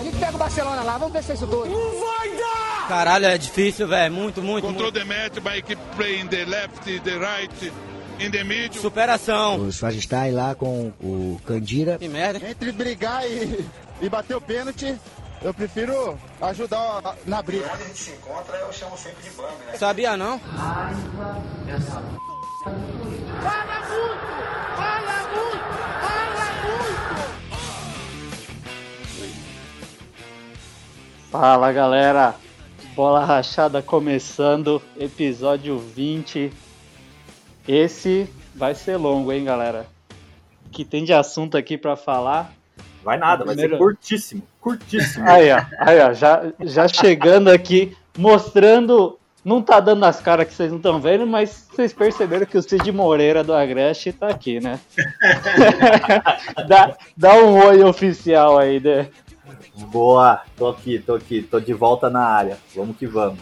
A gente pega o Barcelona lá, vamos ver se é isso tudo. Não vai dar! Caralho, é difícil, velho. Muito, muito. Control the match by keep playing the left, the right. In the middle. Superação. O Swagistai lá com o Candira. Que merda. Entre brigar e, e bater o pênalti, eu prefiro ajudar na briga. Quando a gente se encontra, eu chamo sempre de bang, né? Sabia não? Raiva essa Fala muito! Fala galera! Bola Rachada começando, episódio 20. Esse vai ser longo, hein, galera? Que tem de assunto aqui para falar? Vai nada, primeiro... vai ser curtíssimo, curtíssimo. Aí, ó, aí, ó já, já chegando aqui, mostrando. Não tá dando as caras que vocês não estão vendo, mas vocês perceberam que o Cid Moreira do Agreste tá aqui, né? dá, dá um oi oficial aí, né? Boa, tô aqui, tô aqui, tô de volta na área. Vamos que vamos.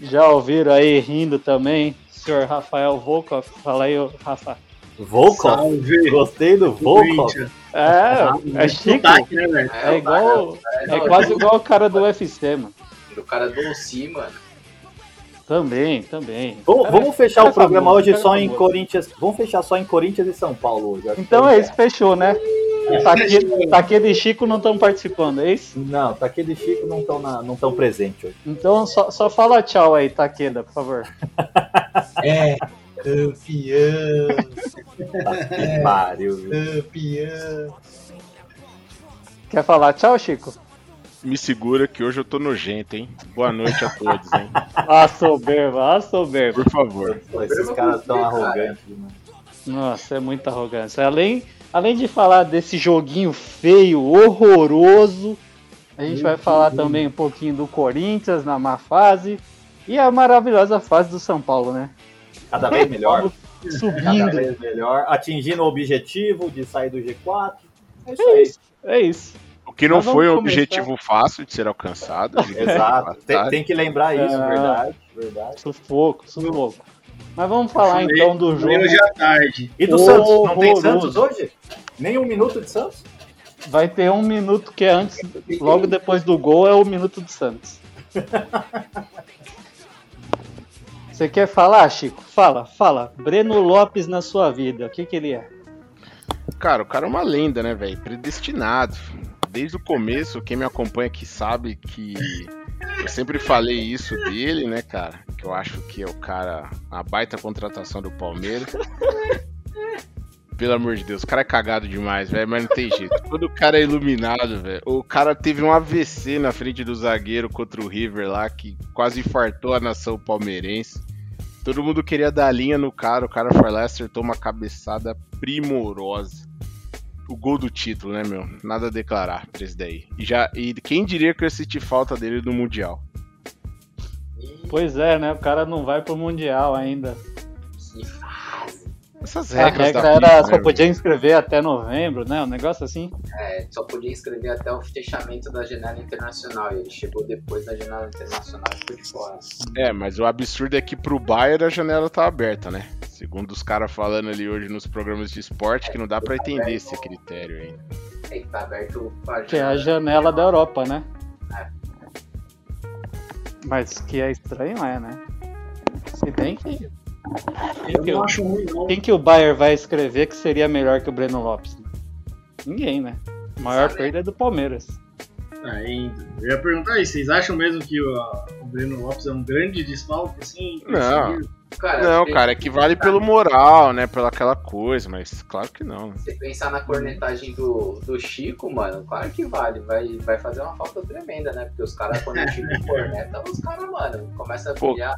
Já ouviram aí rindo também? Senhor Rafael Volkov, fala aí, Rafa. Volkov? Salve. Gostei do Volkov. É, é chique. né, é, é igual. É quase igual o cara do UFC, mano. O cara do UFC, mano. Também, também. Vamos, vamos fechar o programa hoje só em Corinthians. Vamos fechar só em Corinthians e São Paulo hoje. Então é isso, fechou, né? Taqueda e Chico não estão participando, é isso? Não, Taqueda e Chico não estão não tão presentes hoje. Então só, só fala tchau aí, Taqueda, por favor. É, campeão. Que pariu, Campeão. Quer falar tchau, Chico? Me segura que hoje eu tô nojento, hein? Boa noite a todos, hein? Ah, soberba, ah, soberba. Por favor. Esses caras tão arrogantes, mano. Nossa, é muita arrogância. Além, além de falar desse joguinho feio, horroroso, a gente vai falar também um pouquinho do Corinthians na má fase e a maravilhosa fase do São Paulo, né? Cada vez melhor. Subindo. Cada vez melhor, atingindo o objetivo de sair do G4. É isso É aí. isso, é isso. Que não foi um começar. objetivo fácil de ser alcançado. Exato. Tem, tem que lembrar isso, Ah. verdade, verdade. Sufoco, sufoco. Mas vamos falar então do jogo. Hoje à tarde. E do Santos? Não tem Horroroso. Santos hoje? Nem um minuto de Santos? Vai ter um minuto que é antes, logo depois do gol, é o minuto do Santos. Você quer falar, Chico? Fala, fala. Breno Lopes na sua vida, o que, que ele é? Cara, o cara é uma lenda, né, velho? Predestinado. Desde o começo, quem me acompanha aqui sabe que eu sempre falei isso dele, né, cara? Que eu acho que é o cara, a baita contratação do Palmeiras. Pelo amor de Deus, o cara é cagado demais, velho, mas não tem jeito. Quando o cara é iluminado, velho. O cara teve um AVC na frente do zagueiro contra o River lá, que quase infartou a nação palmeirense. Todo mundo queria dar linha no cara, o cara foi lá e acertou uma cabeçada primorosa. O gol do título, né, meu? Nada a declarar pra esse daí. E, já, e quem diria que eu senti falta dele no Mundial? Pois é, né? O cara não vai pro Mundial ainda. Essas A regras regra da era FIFA, só né, podia inscrever até novembro, né? Um negócio assim. É, só podia inscrever até o fechamento da janela internacional. E ele chegou depois da janela internacional e ficou de fora. É, mas o absurdo é que pro Bayern a janela tá aberta, né? Segundo os caras falando ali hoje nos programas de esporte, que não dá pra entender esse critério ainda. Tem que estar aberto pra Que é a janela da Europa, né? É. Mas que é estranho, é, né? Se bem que. Quem Eu que, não o- acho ruim, não. quem que o Bayer vai escrever que seria melhor que o Breno Lopes? Ninguém, né? A maior Sabe? perda é do Palmeiras. Ainda. Eu ia perguntar aí, vocês acham mesmo que o, o Breno Lopes é um grande desfalque, assim? Não. Cara, Não, cara, é que vale pelo moral, né? Pela aquela coisa, mas claro que não. né? Se pensar na cornetagem do, do Chico, mano, claro que vale. Vai, vai fazer uma falta tremenda, né? Porque os caras, quando o Chico corneta, os caras, mano, começa a brilhar.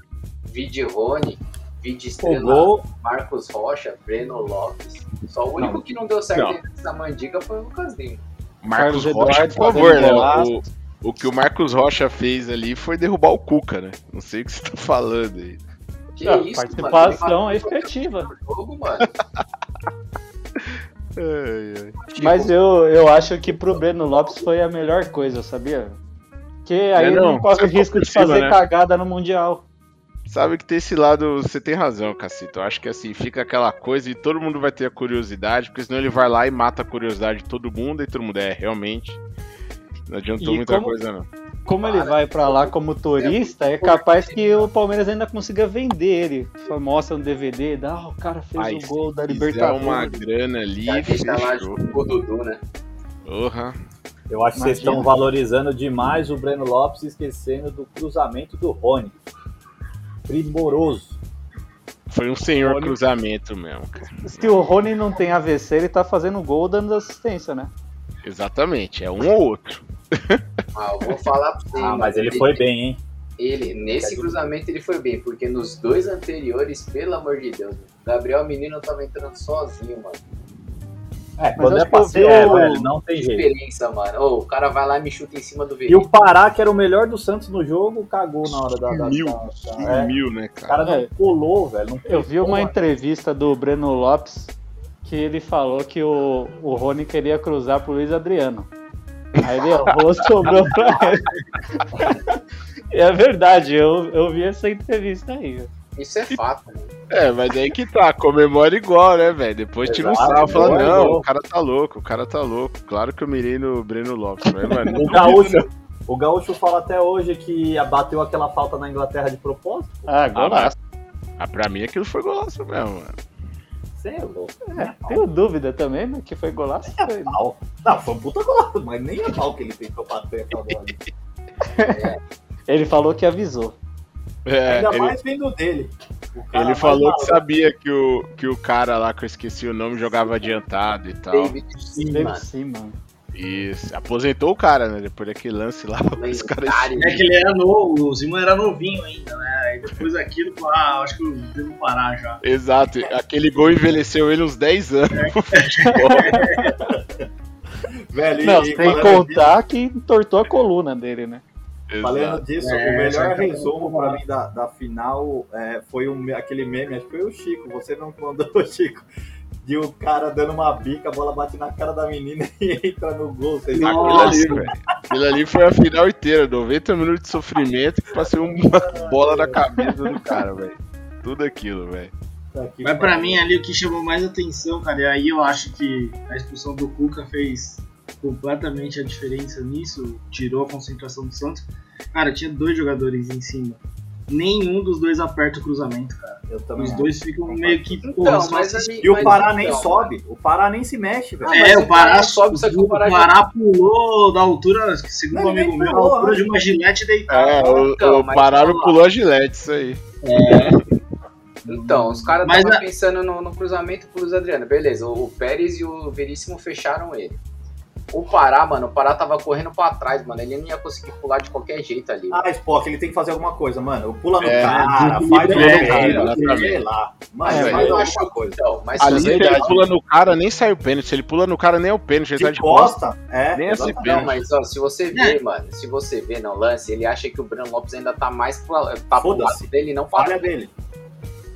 Vide Rony, Vide O Estrela, gol, Marcos Rocha, Breno Lopes. Só o único que não deu certo Não. dessa mandiga foi o Lucas Lima. Marcos Carlos Rocha, Eduardo por favor, né? O, o que o Marcos Rocha fez ali foi derrubar o Cuca, né? Não sei o que você tá falando aí. Que Ah, isso, participação mano? efetiva. Jogo, mano. Ai, ai. Mas eu, eu acho que pro Breno Lopes foi a melhor coisa, sabia? Porque aí É, ele não, não corre risco por de cima, fazer né? cagada no Mundial. Sabe que tem esse lado, você tem razão, Cacito. Eu acho que assim, fica aquela coisa e todo mundo vai ter a curiosidade, porque senão ele vai lá e mata a curiosidade de todo mundo, e todo mundo é realmente. Não adiantou E muita como- coisa, não. Como ele vai pra lá como turista, é capaz que o Palmeiras ainda consiga vender ele. Mostra no DVD, dá, "Ah, o cara fez o gol da Libertadores. uma grana ali, lá o Dudu, né? Porra. Eu acho que vocês Imagina. estão valorizando demais o Breno Lopes esquecendo do cruzamento do Rony. Primoroso. Foi um senhor Olha- cruzamento mesmo, cara. Se o Rony não tem AVC, ele tá fazendo gol dando assistência, né? Exatamente, é um ou outro. Ah, eu vou falar pra você. Ah, mas ele foi bem, hein? Ele, nesse cruzamento ele foi bem, porque nos dois anteriores, pelo amor de Deus, Gabriel Menino tava entrando sozinho, mano. É, quando é eu passeio, é, velho, não tem jeito. Diferença, mano. Ô, o cara vai lá e me chuta em cima do E Veríssimo. o Pará, que era o melhor do Santos no jogo, cagou na hora da. da, Mil, da- da- é. mil, né, O cara? cara não É. colou, velho. Não Eu vi uma colou. entrevista do Breno Lopes que ele falou que o, o Rony queria cruzar pro Luiz Adriano. Aí ele errou, sobrou pra ele. E é verdade, eu, eu vi essa entrevista aí. Isso é fato, mano. É, mas aí que tá, comemora igual, né, velho? Depois tira um Exato, sarro, fala, não, igual. o cara tá louco, o cara tá louco. Claro que eu mirei no Breno Lopes, mas, mano, O Gaúcho, o Gaúcho fala até hoje que bateu aquela falta na Inglaterra de propósito. Ah, golaço. ah, pra mim aquilo foi golaço mesmo, mano. Você é louco. É, tenho dúvida também, mas que foi golaço. Foi. Pau. Não, foi um puta golaço, mas nem é pau que ele tentou bater aquela bola. ali. Ele falou que avisou. É, Ainda ele, mais vindo dele. Ele falou que sabia que o, que o cara lá, que eu esqueci o nome, jogava adiantado e tal. David Seaman, sim, mano. Isso, aposentou o cara, né? Depois daquele lance lá, os caras. lendário. É que ele era novo, o Simon era novinho ainda, né? Aí depois daquilo, ah, acho que eu devo parar já. Exato, aquele gol envelheceu ele uns 10 anos no futebol. Velho, e- Não, e sem contar que entortou a coluna dele, né? Falando disso, É, o melhor a resumo pra mim da, da final é, foi um, aquele meme, acho que foi o Chico, você não mandou o Chico, de o cara dando uma bica, a bola bate na cara da menina e entra no gol. Vocês viram? Aquilo ali, velho. Aquilo ali foi a final inteira, 90 minutos de sofrimento que passei uma bola na cabeça do cara, velho. Tudo aquilo, velho. Tá Mas pra mano. mim ali o que chamou mais atenção, cara, e aí eu acho que a expulsão do Cuca fez completamente a diferença nisso, tirou a concentração do Santos. Cara, tinha dois jogadores em cima. Nenhum dos dois aperta o cruzamento, cara. Eu também Os acho. dois ficam meio que. Então, porra, mas ali- E o mas Pará nem então, sobe, o Pará nem se mexe, velho. É, o Pará Pará, sobe, só que o o Pará pulou da altura, segundo Não, um amigo nem meu, da altura de uma gilete deitada. É, o, então, o Pará pulou a gilete, isso aí. Então, os caras estavam a- pensando no, no cruzamento pro Luiz Adriano. Beleza, o, o Pérez e o Veríssimo fecharam ele. O Pará, mano, o Pará tava correndo pra trás, mano. Ele não ia conseguir pular de qualquer jeito ali. Ah, Spock, ele tem que fazer alguma coisa, mano. Pula no É, cara, faz uma cara, exatamente. sei lá. Mano, Mas é, faz eu alguma acho coisa. Então, mas Ali, se você ele pula no cara, nem sai o pênalti. Se ele pula no cara, nem é o pênalti. Ele tá De de costa. costa, é. Nem esse exatamente. Não, mas ó, se você vê, mano, se você vê no lance, ele acha que o Breno Lopes ainda tá mais pro, tá pro lado dele, não pra Falha dele.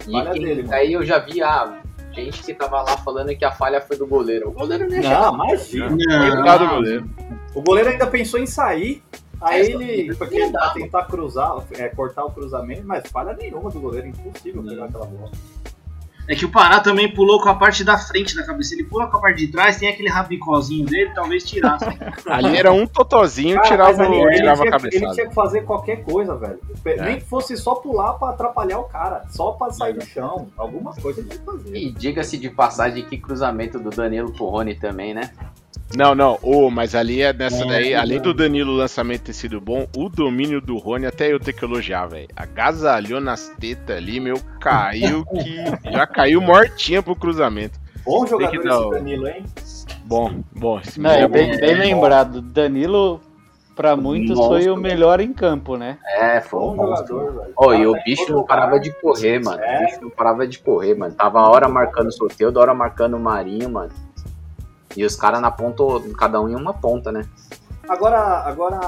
E falha quem- dele, mano. daí eu já vi a gente que tava lá falando que a falha foi do goleiro. O goleiro nem Não, imagina. Coitado do goleiro. O goleiro ainda pensou em sair. Aí É, ele porque pra tentar cruzar, é, cortar o cruzamento, mas falha nenhuma do goleiro, impossível pegar aquela bola. É que o Pará também pulou com a parte da frente da cabeça. Ele pula com a parte de trás, tem aquele rabicozinho dele, talvez tirasse. Ali era um totozinho, Cara, tirava, ali o- ele, tirava a tinha, ele cabeçada. tinha que fazer qualquer coisa, velho. É. Nem que fosse só pular pra atrapalhar o cara, só pra sair do chão. Alguma coisa ele tinha que fazer. E diga-se de passagem que cruzamento do Danilo pro Rony também, né? Não, não, ô, mas ali é nessa É, daí, é além do. Danilo o lançamento ter sido bom, o domínio do Rony até eu ter que elogiar, velho. Agasalhou nas tetas ali, meu, caiu que. Já caiu mortinha pro cruzamento. Bom jogador que esse Danilo, hein? Bom, bom, esse Não, é bem, bom. bem lembrado. Danilo, pra muitos, foi o melhor em campo, né? É, foi Bom um monstro. jogador, velho. Ô, e o bicho não parava de correr, mano. É. O bicho não parava de correr, mano. Tava a hora marcando o Soteudo, a hora marcando o Marinho, mano. E os caras na ponta, cada um em uma ponta, né? Agora, agora,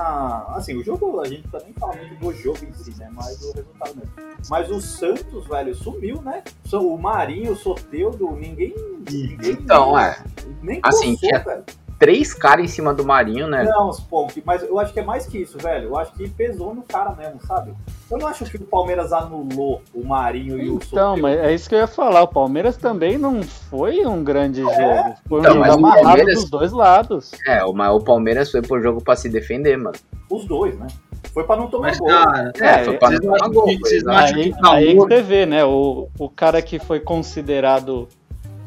assim, o jogo, a gente precisa nem falar muito do jogo em si, né? Mas do resultado mesmo. Mas o Santos, velho, sumiu, né? O Marinho, o Soteudo, ninguém. ninguém Então, é. Nem Assim, coçou, tinha- velho. Três caras em cima do Marinho, né? Não, pô, mas eu acho que é mais que isso, velho. Eu acho que pesou no cara mesmo, sabe? Eu não acho que o Palmeiras anulou o Marinho e o Então, mas é isso que eu ia falar. O Palmeiras também não foi um grande jogo. Foi um Então, jogo amarrado Palmeiras- dos dois lados. É, o, mas o Palmeiras foi pro jogo pra se defender, mano. Os dois, né? Foi pra não tomar Mas, gol. cara, É, foi pra não vocês não tomar acham gol. Aí, que o aí você vê, né? O, o cara que foi considerado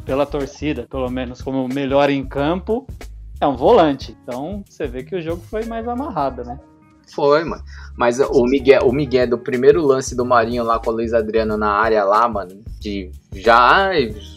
pela torcida, pelo menos, como o melhor em campo, é um volante. Então você vê que o jogo foi mais amarrado, né? Foi, mano. Mas o Miguel, o Miguel do primeiro lance do Marinho lá com o Luiz Adriano na área lá, mano, de já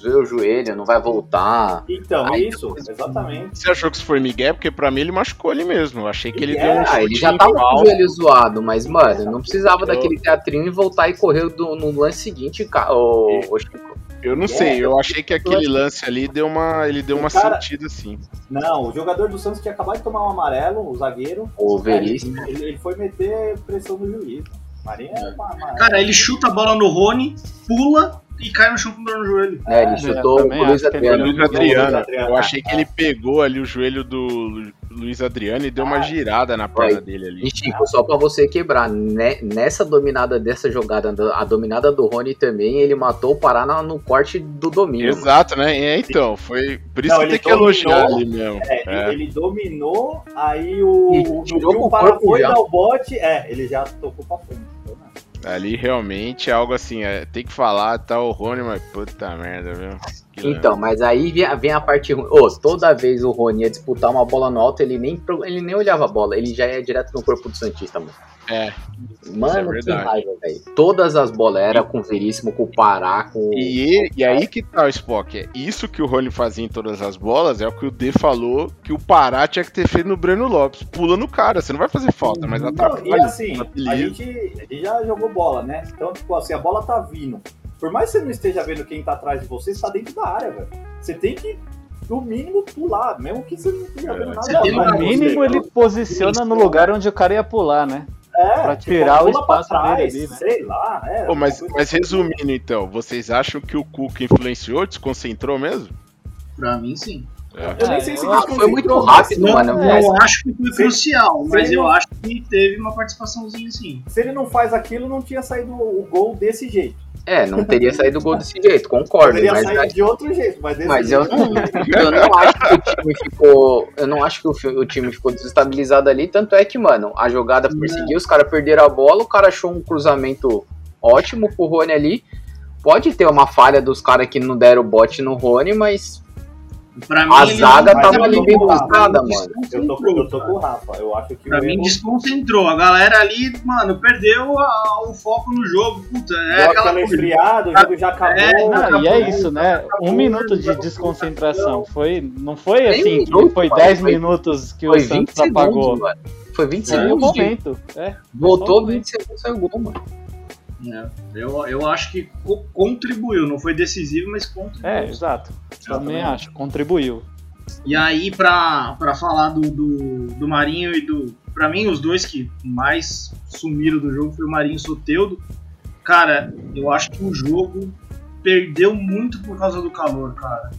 o joelho, não vai voltar. Então, Aí, isso, exatamente. Você achou que isso foi Miguel? Porque pra mim ele machucou ele mesmo. Eu achei que ele deu um É, Ah, ele chute já tava com o joelho zoado, mas, mano, não precisava Eu- daquele teatrinho e voltar e correr do- no lance seguinte, ca- ô, ô, Chico. Eu não É, sei, eu achei que aquele lance ali deu uma, ele deu uma cara- sentida assim. Não, o jogador do Santos tinha acabado de tomar um amarelo, o zagueiro. O É, Veríssimo. Ele, ele foi meter pressão no juiz. Marinho é uma, uma- Cara, ele chuta a bola no Rony, pula e cai no chão com dor no joelho. É, ele É, chutou o Luiz Adriano. Luiz. Eu achei que ele pegou ali o joelho do Luiz Adriano e deu uma Ah. girada na perna dele ali. E Chico, só pra você quebrar, né, nessa dominada dessa jogada, a dominada do Rony também, ele matou o Pará no corte do domínio. Exato, né? É, então, foi. Por isso Não, que ele tem que elogiar ali mesmo. É, É. Ele dominou, aí o, E o, o o Pará foi já. dar o bote, é, ele já tocou pra frente. Ali realmente é algo assim, é, tem que falar, tá o Rony, mas puta merda, viu? Que Então, mas aí vem, a- vem a parte ruim. Ô, toda vez o Rony ia disputar uma bola no alto, ele nem, ele nem olhava a bola, ele já ia direto no corpo do Santista, mano. É. Mano, é que raiva, velho. Todas as bolas era com o Veríssimo, com o Pará, com. E, ele- e aí que tá o Spock. É isso que o Rony fazia em todas as bolas, é o que o D falou que o Pará tinha que ter feito no Breno Lopes. Pula no cara, você não vai fazer falta, mas Não, atrapalha. e assim, a gente, a gente já jogou bola, né? Então, tipo assim, a bola tá vindo. Por mais que você não esteja vendo quem tá atrás de você, você tá dentro da área, velho. Você tem que, no mínimo, pular, mesmo que você não esteja vendo nada. Você No mínimo você. ele posiciona no lugar onde o cara ia pular, né? é, pra tipo, tirar o espaço dele ali, né? Sei lá, é. Pô, mas, mas assim. resumindo então, vocês acham que o Cuca influenciou, desconcentrou mesmo? Pra mim, sim. Eu nem sei se Ah, foi muito rápido, Não, mano. eu acho que foi crucial, se mas eu não- acho que teve uma participaçãozinha sim. Se ele não faz aquilo, não tinha saído o gol desse jeito. É, não teria saído gol desse jeito, concordo. Poderia Mas, sair de outro jeito, mas mas eu, não, eu não acho que o time ficou. Eu não acho que o, o time ficou desestabilizado ali. Tanto é que, mano, a jogada perseguiu, os caras perderam a bola, o cara achou um cruzamento ótimo pro Rony ali. Pode ter uma falha dos caras que não deram o bote no Rony, mas Pra mim, a ele zaga não- tava postada, Ele mano. Eu tô, com- eu tô com o Rafa. Eu acho que Pra mim, erro desconcentrou. A galera ali, mano, perdeu a- o foco no jogo. Puta, é aquela esfriada, o jogo já acabou. É, Ah, e é Acabou, isso, né? acabou, Um minuto de acabou. desconcentração. Foi, não foi assim, um que minuto, foi mano, 10 foi- minutos que Foi o 20 Santos segundos, apagou. mano. Foi 20 Foi um segundos. de- momento. É. Voltou Só um 20 segundos, saiu gol, mano. É, eu, eu acho que co- contribuiu. Não foi decisivo, mas contribuiu. É, exato. Também acho. Contribuiu. E aí, pra, pra falar do, do, do Marinho e do. Pra mim, os dois que mais sumiram do jogo foi o Marinho e o Soteudo. Cara, eu acho que o jogo perdeu muito por causa do calor, cara.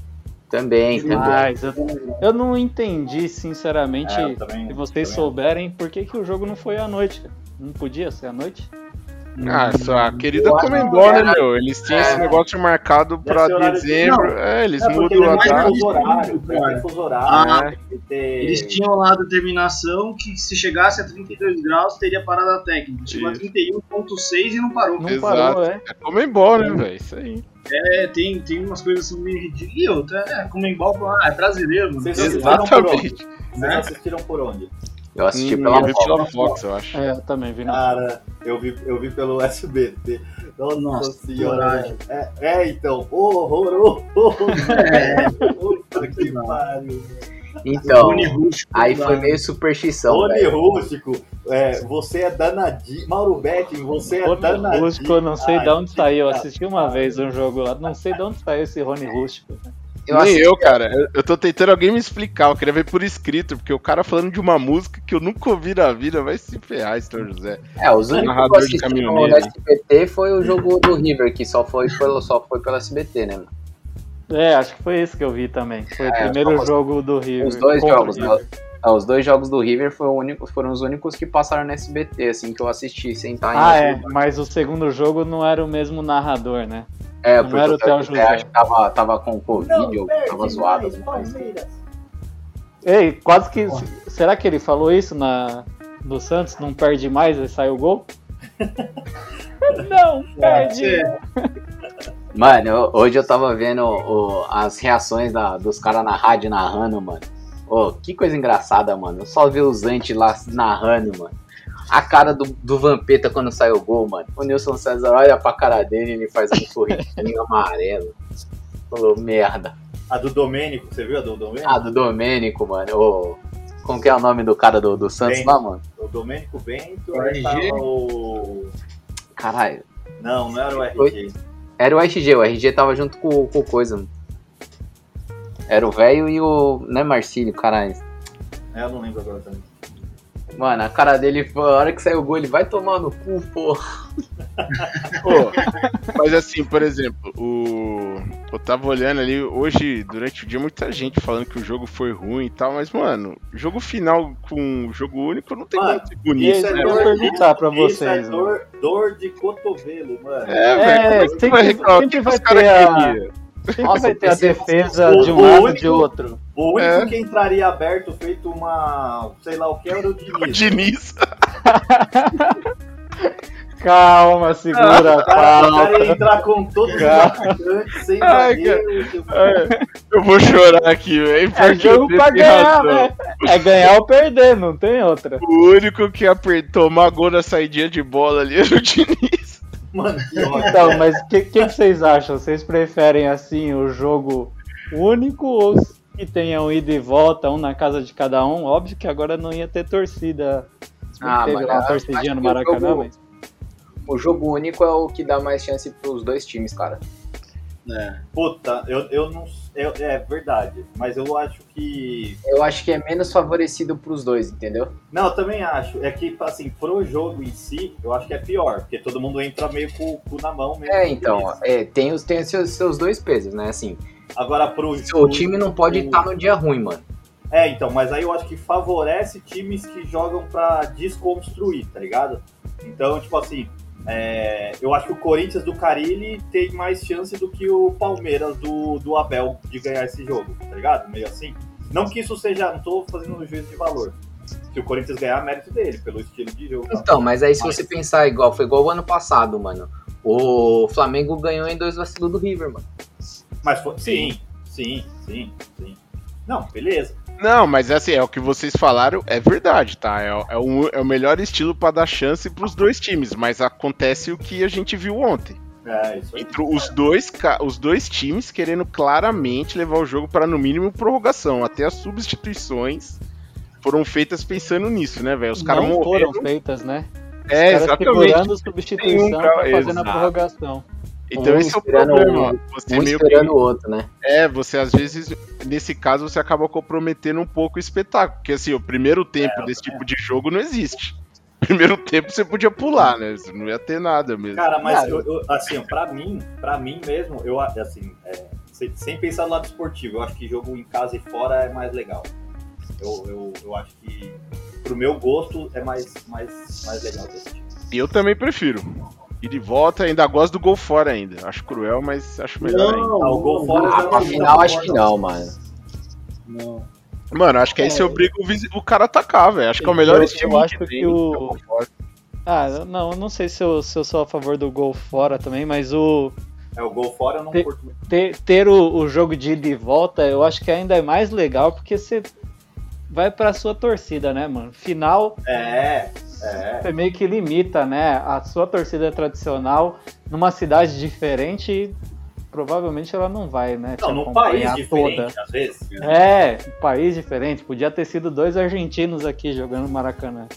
Também, também. Mas eu, eu não entendi, sinceramente, É, eu também- se vocês também. souberem, por que, que o jogo não foi à noite. Não podia ser à noite? Ah, só a querida Comembol, que né, meu? Eles tinham É. esse negócio marcado pra de- dezembro. Não. É, eles É, mudam ele a é data. horário, fuso horário, Ah, ter- Eles tinham lá a determinação que se chegasse a 32 graus teria parada técnica. Chegou a Isso. 31,6 e não parou. Não Exato. parou, é. É Comembol, né, velho? Isso aí. É, tem, tem umas coisas assim meio ridículas. E outra, é, como embal, ah, é brasileiro, mano. Vocês assistiram por onde? Exatamente. Vocês assistiram por onde? Eu assisti Hum, pela eu vi Fox. pela Fox, eu acho. É, eu também vi. Cara, eu vi, eu vi pelo SBT. Nossa, Nossa, senhora. É, é, então, horroroso. É. Puta que pariu. Então, Rony Rústico, aí foi meio superstição, Rony. Rústico, é, você é danadinho. Mauro Betting, você é Rony danadinho. Rústico, eu não sei Ai, de onde saiu. Eu assisti uma vez um jogo lá, não sei de onde saiu esse Rony Rústico. Eu Nem eu, cara. Eu, eu tô tentando alguém me explicar. Eu queria ver por escrito, porque o cara falando de uma música que eu nunca ouvi na vida vai se ferrar, Sr. José. É, os que Narrador de assisti no caminhoneiro. SBT foi o jogo do River, que só foi, pelo, só foi pelo SBT, né, mano? É, acho que foi isso que eu vi também. Foi o É, primeiro os- jogo do River. Os dois o jogos, River. né? Ah, os dois jogos do River foram, único- foram os únicos que passaram no SBT, assim, que eu assisti, sem estar em Ah, é, lugar. mas o segundo jogo não era o mesmo narrador, né? É, não porque era o o Theo Theo José. acho que tava, tava com Covid ou tava zoado. alguma coisa. Ei, quase que. Será que ele falou isso na, no Santos? Não perde mais e sai o gol? não, perde! Mano, eu- hoje eu tava vendo o- as reações da- dos caras na rádio narrando, mano. Ô, que coisa engraçada, mano. Eu só vi o Zante lá narrando, mano. A cara do, do Vampeta quando sai o gol, mano. O Nilson César olha pra cara dele e ele faz um sorrisinho amarelo. Falou, merda. A do Domênico, você viu a do Domênico? Ah, do Domênico, mano. Ô, como que é o nome do cara do, do Santos Bento. lá, mano? O Domênico Bento, O aí RG? tava o... Caralho. Não, não era o RG. Foi? Era o RG, o RG tava junto com, com o coisa. mano. Era o velho e o. Não é Marcílio, caralho. É, eu não lembro agora também. Mano, a cara dele, a hora que saiu o gol, ele vai tomar no cu, pô. Pô, mas assim, por exemplo, o. Eu tava olhando ali, hoje, durante o dia, muita gente falando que o jogo foi ruim e tal, mas, mano, jogo final com jogo único não tem Mano, ser bonito, isso é né? eu dor- vou perguntar pra vocês, é dor, dor de cotovelo, mano. É, velho, É, como é que sempre- vai reclamar? sempre O que vai ter a- queriam? Sempre Nossa, vai ter a defesa o- de um lado e único- de outro. O único É. que entraria aberto feito uma. sei lá o que era o Diniz. O Diniz. Calma, segura a O cara, o calma. entrar com todos os Cara. atacantes, sem Ai, É, eu vou chorar aqui, velho. É porque jogo pra ganhar, né? É ganhar ou perder, não tem outra. O único que tomar gol na saidinha de bola ali era o Diniz. Mano, que ódio. Então, mas o que, que que vocês acham? Vocês preferem assim o jogo único ou que tenham ida e volta, um na casa de cada um? Óbvio que agora não ia ter torcida. Ah, teve mas uma torcidinha no o Maracanã, jogo- mas. O jogo único é o que dá mais chance pros dois times, cara. É. Puta, eu, eu não. eu- é verdade, mas eu acho que. Eu acho que é menos favorecido pros dois, entendeu? Não, eu também acho. É que, assim, pro jogo em si, eu acho que é pior, porque todo mundo entra meio com o cu na mão mesmo. É, então, é, tem, os, tem os seus, seus dois pesos, né? Assim, Agora pro. o time não pode estar no dia ruim, mano. É, então, mas aí eu acho que favorece times que jogam pra desconstruir, tá ligado? Então, tipo assim, é, eu acho que o Corinthians do Carilli tem mais chance do que o Palmeiras do, do Abel de ganhar esse jogo, tá ligado? Meio assim. Não que isso seja, não tô fazendo um juízo de valor. Se o Corinthians ganhar, é mérito dele, pelo estilo de jogo. tá? Então, mas aí se você pensar igual, foi igual o ano passado, mano. O Flamengo ganhou em dois vacilos do River, mano. Mas foi, sim, sim, sim, sim. Não, beleza. Não, mas assim, é o que vocês falaram, é verdade, tá? É, o- é o, é o melhor estilo pra dar chance pros dois times, mas acontece o que a gente viu ontem. É, isso. Entre os dois, os dois times querendo claramente levar o jogo para no mínimo prorrogação. Até as substituições foram feitas pensando nisso, né, velho? Os caras não morreram. foram feitas, né? É, Os caras exatamente. segurando substituição Nenhum pra fazer na prorrogação. Então Um esse é o problema. Você um meio esperando que- o outro, né? É, você às vezes, nesse caso, você acaba comprometendo um pouco o espetáculo. Porque assim, o primeiro tempo É, desse tipo de jogo não existe. Primeiro tempo você podia pular, né? Você não ia ter nada mesmo. Cara, mas Cara, eu, eu- assim, pra mim, para mim mesmo, eu assim, é, sem, sem pensar no lado esportivo, eu acho que jogo em casa e fora é mais legal. Eu, eu, eu acho que pro meu gosto é mais, mais, mais legal desse tipo. Eu também prefiro. E de volta, ainda gosto do gol fora ainda. Acho cruel, mas acho melhor ainda. Ah, o gol fora Ah, não- final acho que não, mano. Não. Mano, acho que aí você obriga o, o cara a atacar, velho. Acho que é o melhor Eu- estilo eu acho tem, que o- é gol fora. Ah, não, eu não sei se eu, se eu sou a favor do gol fora também, mas o É, o gol fora eu não Te- curto muito. ter, ter o, o jogo de ida e volta, eu acho que ainda é mais legal porque você vai pra sua torcida, né, mano? Final, É, é. você meio que limita, né, a sua torcida tradicional numa cidade diferente e provavelmente ela não vai, né, Não, num país diferente, às vezes. É, um país diferente. Podia ter sido dois argentinos aqui jogando Maracanã.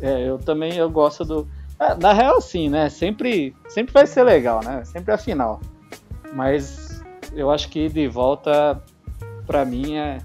É, eu também eu gosto do. Ah, na real, sim, né? Sempre, sempre vai ser legal, né? Sempre a final. Mas eu acho que de volta, pra mim, é,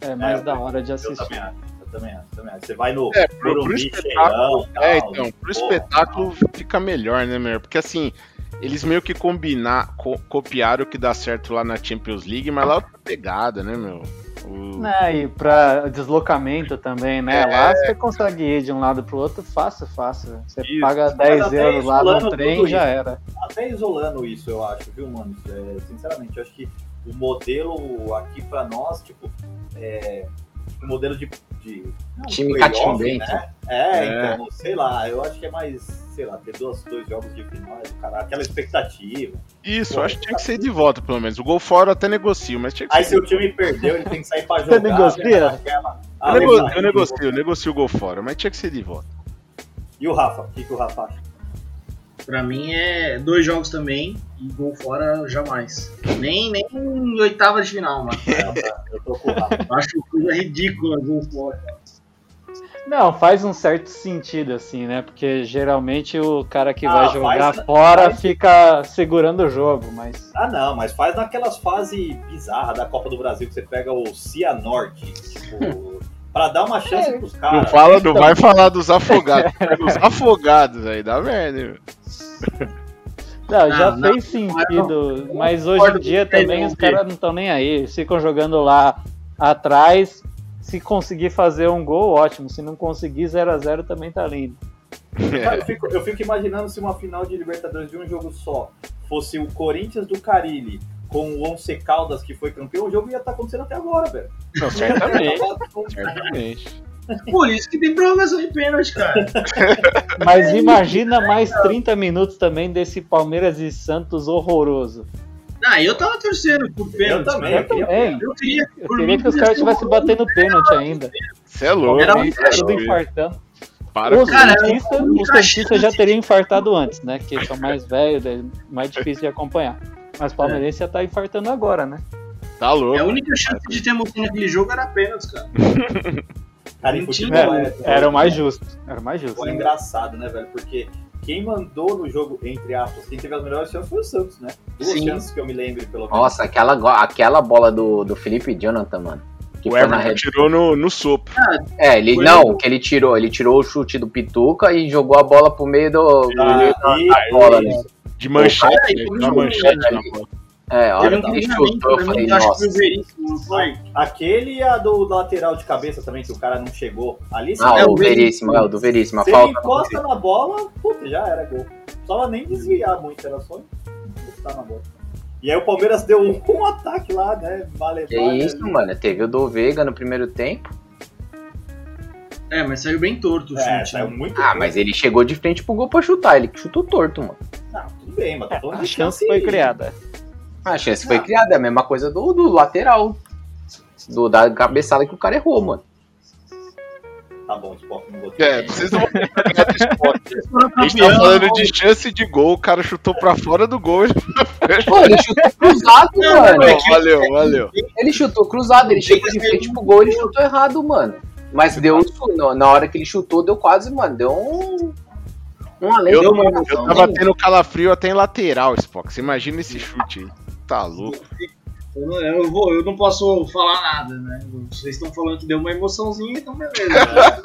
é mais É, da hora de Eu assistir. também acho, eu também acho, também acho. Você vai no É, pro, pro Morumbi espetáculo. cheirão, tal, É, então, pro porra, espetáculo fica melhor, né, melhor? Porque assim, eles meio que combinar, co- copiaram o que dá certo lá na Champions League, mas lá é outra pegada, né, meu? O- Né, e pra deslocamento também, né? É. Lá você consegue ir de um lado pro outro fácil, fácil. Você Isso. paga Mas 10 até euros lá no trem já era. Até isolando isso, eu acho, viu, mano? É, sinceramente, eu acho que o modelo aqui pra nós, tipo, é. O modelo de. de não, Time catimbento. Né? É, É. então, sei lá, eu acho que é mais, sei lá, ter dois, dois jogos de final, cara, aquela expectativa. Isso, Pô, eu acho que tinha que ser de volta, pelo menos. O gol fora eu até negocio, mas tinha que Aí ser. se o time perdeu, ele tem que sair pra Você jogar. negocia? aquela- Eu, nego- adrenalina. eu negocio, eu negocio o gol fora, mas tinha que ser de volta. E o Rafa? O que, que o Rafa acha? Pra mim é dois jogos também e gol fora jamais. Nem, nem em oitava de final, mano. Eu tô acho coisa ridícula gol fora. Não, faz um certo sentido, assim, né? Porque geralmente o cara que Ah, vai faz- jogar fora faz- fica segurando o jogo, mas. Ah, não, mas faz naquelas fases bizarras da Copa do Brasil que você pega o Cianorte, tipo, pra dar uma chance pros Não caras. fala, então. não vai falar dos afogados. Os afogados aí, dá merda, meu. Não, já não, fez sentido, mas hoje em dia também não, os caras não estão nem aí. Eles ficam jogando lá atrás. Se conseguir fazer um gol, ótimo. Se não conseguir, 0 a 0 também tá lindo. Cara, eu, fico, eu fico imaginando se uma final de Libertadores de um jogo só fosse o Corinthians do Carilli com o Once Caldas, que foi campeão, o jogo ia estar acontecendo até agora, velho. Não, certamente. certamente. Por isso que tem prorrogação de pênalti, cara. Mas imagina mais 30 minutos também desse Palmeiras e Santos horroroso. Ah, eu tava torcendo por pênalti. Eu também, Eu também. Eu queria, Eu queria que os caras um estivessem batendo pênalti ainda. Você é louco. Era é Tudo infartando. Para Os Santistas já teriam infartado antes, né? Que são mais velhos, é mais difícil de acompanhar. Mas o Palmeirense já tá infartando agora, né? Tá louco. É a única chance de ter emoção naquele jogo era pênalti, cara. Cara, em Não futebol tinha- é, Era o mais justo. Era o mais justo. Foi engraçado, né, velho? Porque quem mandou no jogo, entre aspas, quem teve as melhores chances foi o Santos, né? Duas Sim. chances que eu me lembre, pelo menos. Nossa, aquela, aquela bola do, do Felipe Jonathan, mano. Que O foi na Everton rede. tirou no, no sopro. É, ele. Foi não, no- que ele tirou. Ele tirou o chute do Pituca e jogou a bola pro meio do. Ah, meio e- da bola, né? De manchete, Cara, né? e Dá como manchete na bola. É, a hora Teve um que ele chutou, eu falei, nossa. veríssimo, não foi? Aquele e a do lateral de cabeça também, que o cara não chegou. Ali sim, Ah, É o Veríssimo, é o do Veríssimo. A Se ele falta. encosta na bola, puta, já era gol. Só nem desviar muito, era só encostar na bola. E aí o Palmeiras deu um, um ataque lá, né? Vale, Que isso, mano. Teve o do Veiga no primeiro tempo. É, mas saiu bem torto o É, chute. saiu né? muito Ah, bem. mas ele chegou de frente pro gol pra chutar. Ele chutou torto, mano. Não, tudo bem, mas tá falando A chance foi criada. A chance foi Não. criada. É a mesma coisa do, do lateral. Do, da cabeçada que o cara errou, mano. Tá bom, Spock, não vou É, vocês não vão pegar do esporte. A gente tá falando de chance de gol, o cara chutou pra fora do gol. ele- Pô, ele chutou cruzado, mano. Não, valeu, valeu. Ele chutou cruzado, ele chegou de frente pro gol, ele chutou errado, mano. Mas deu na hora que ele chutou, deu quase, mano, deu um. Um além Eu, uma eu tava né? tendo calafrio até em lateral, Spock. Você imagina esse chute aí. Tá louco. Eu não, eu, vou, eu não posso falar nada, né? Vocês estão falando que deu uma emoçãozinha, então beleza. né?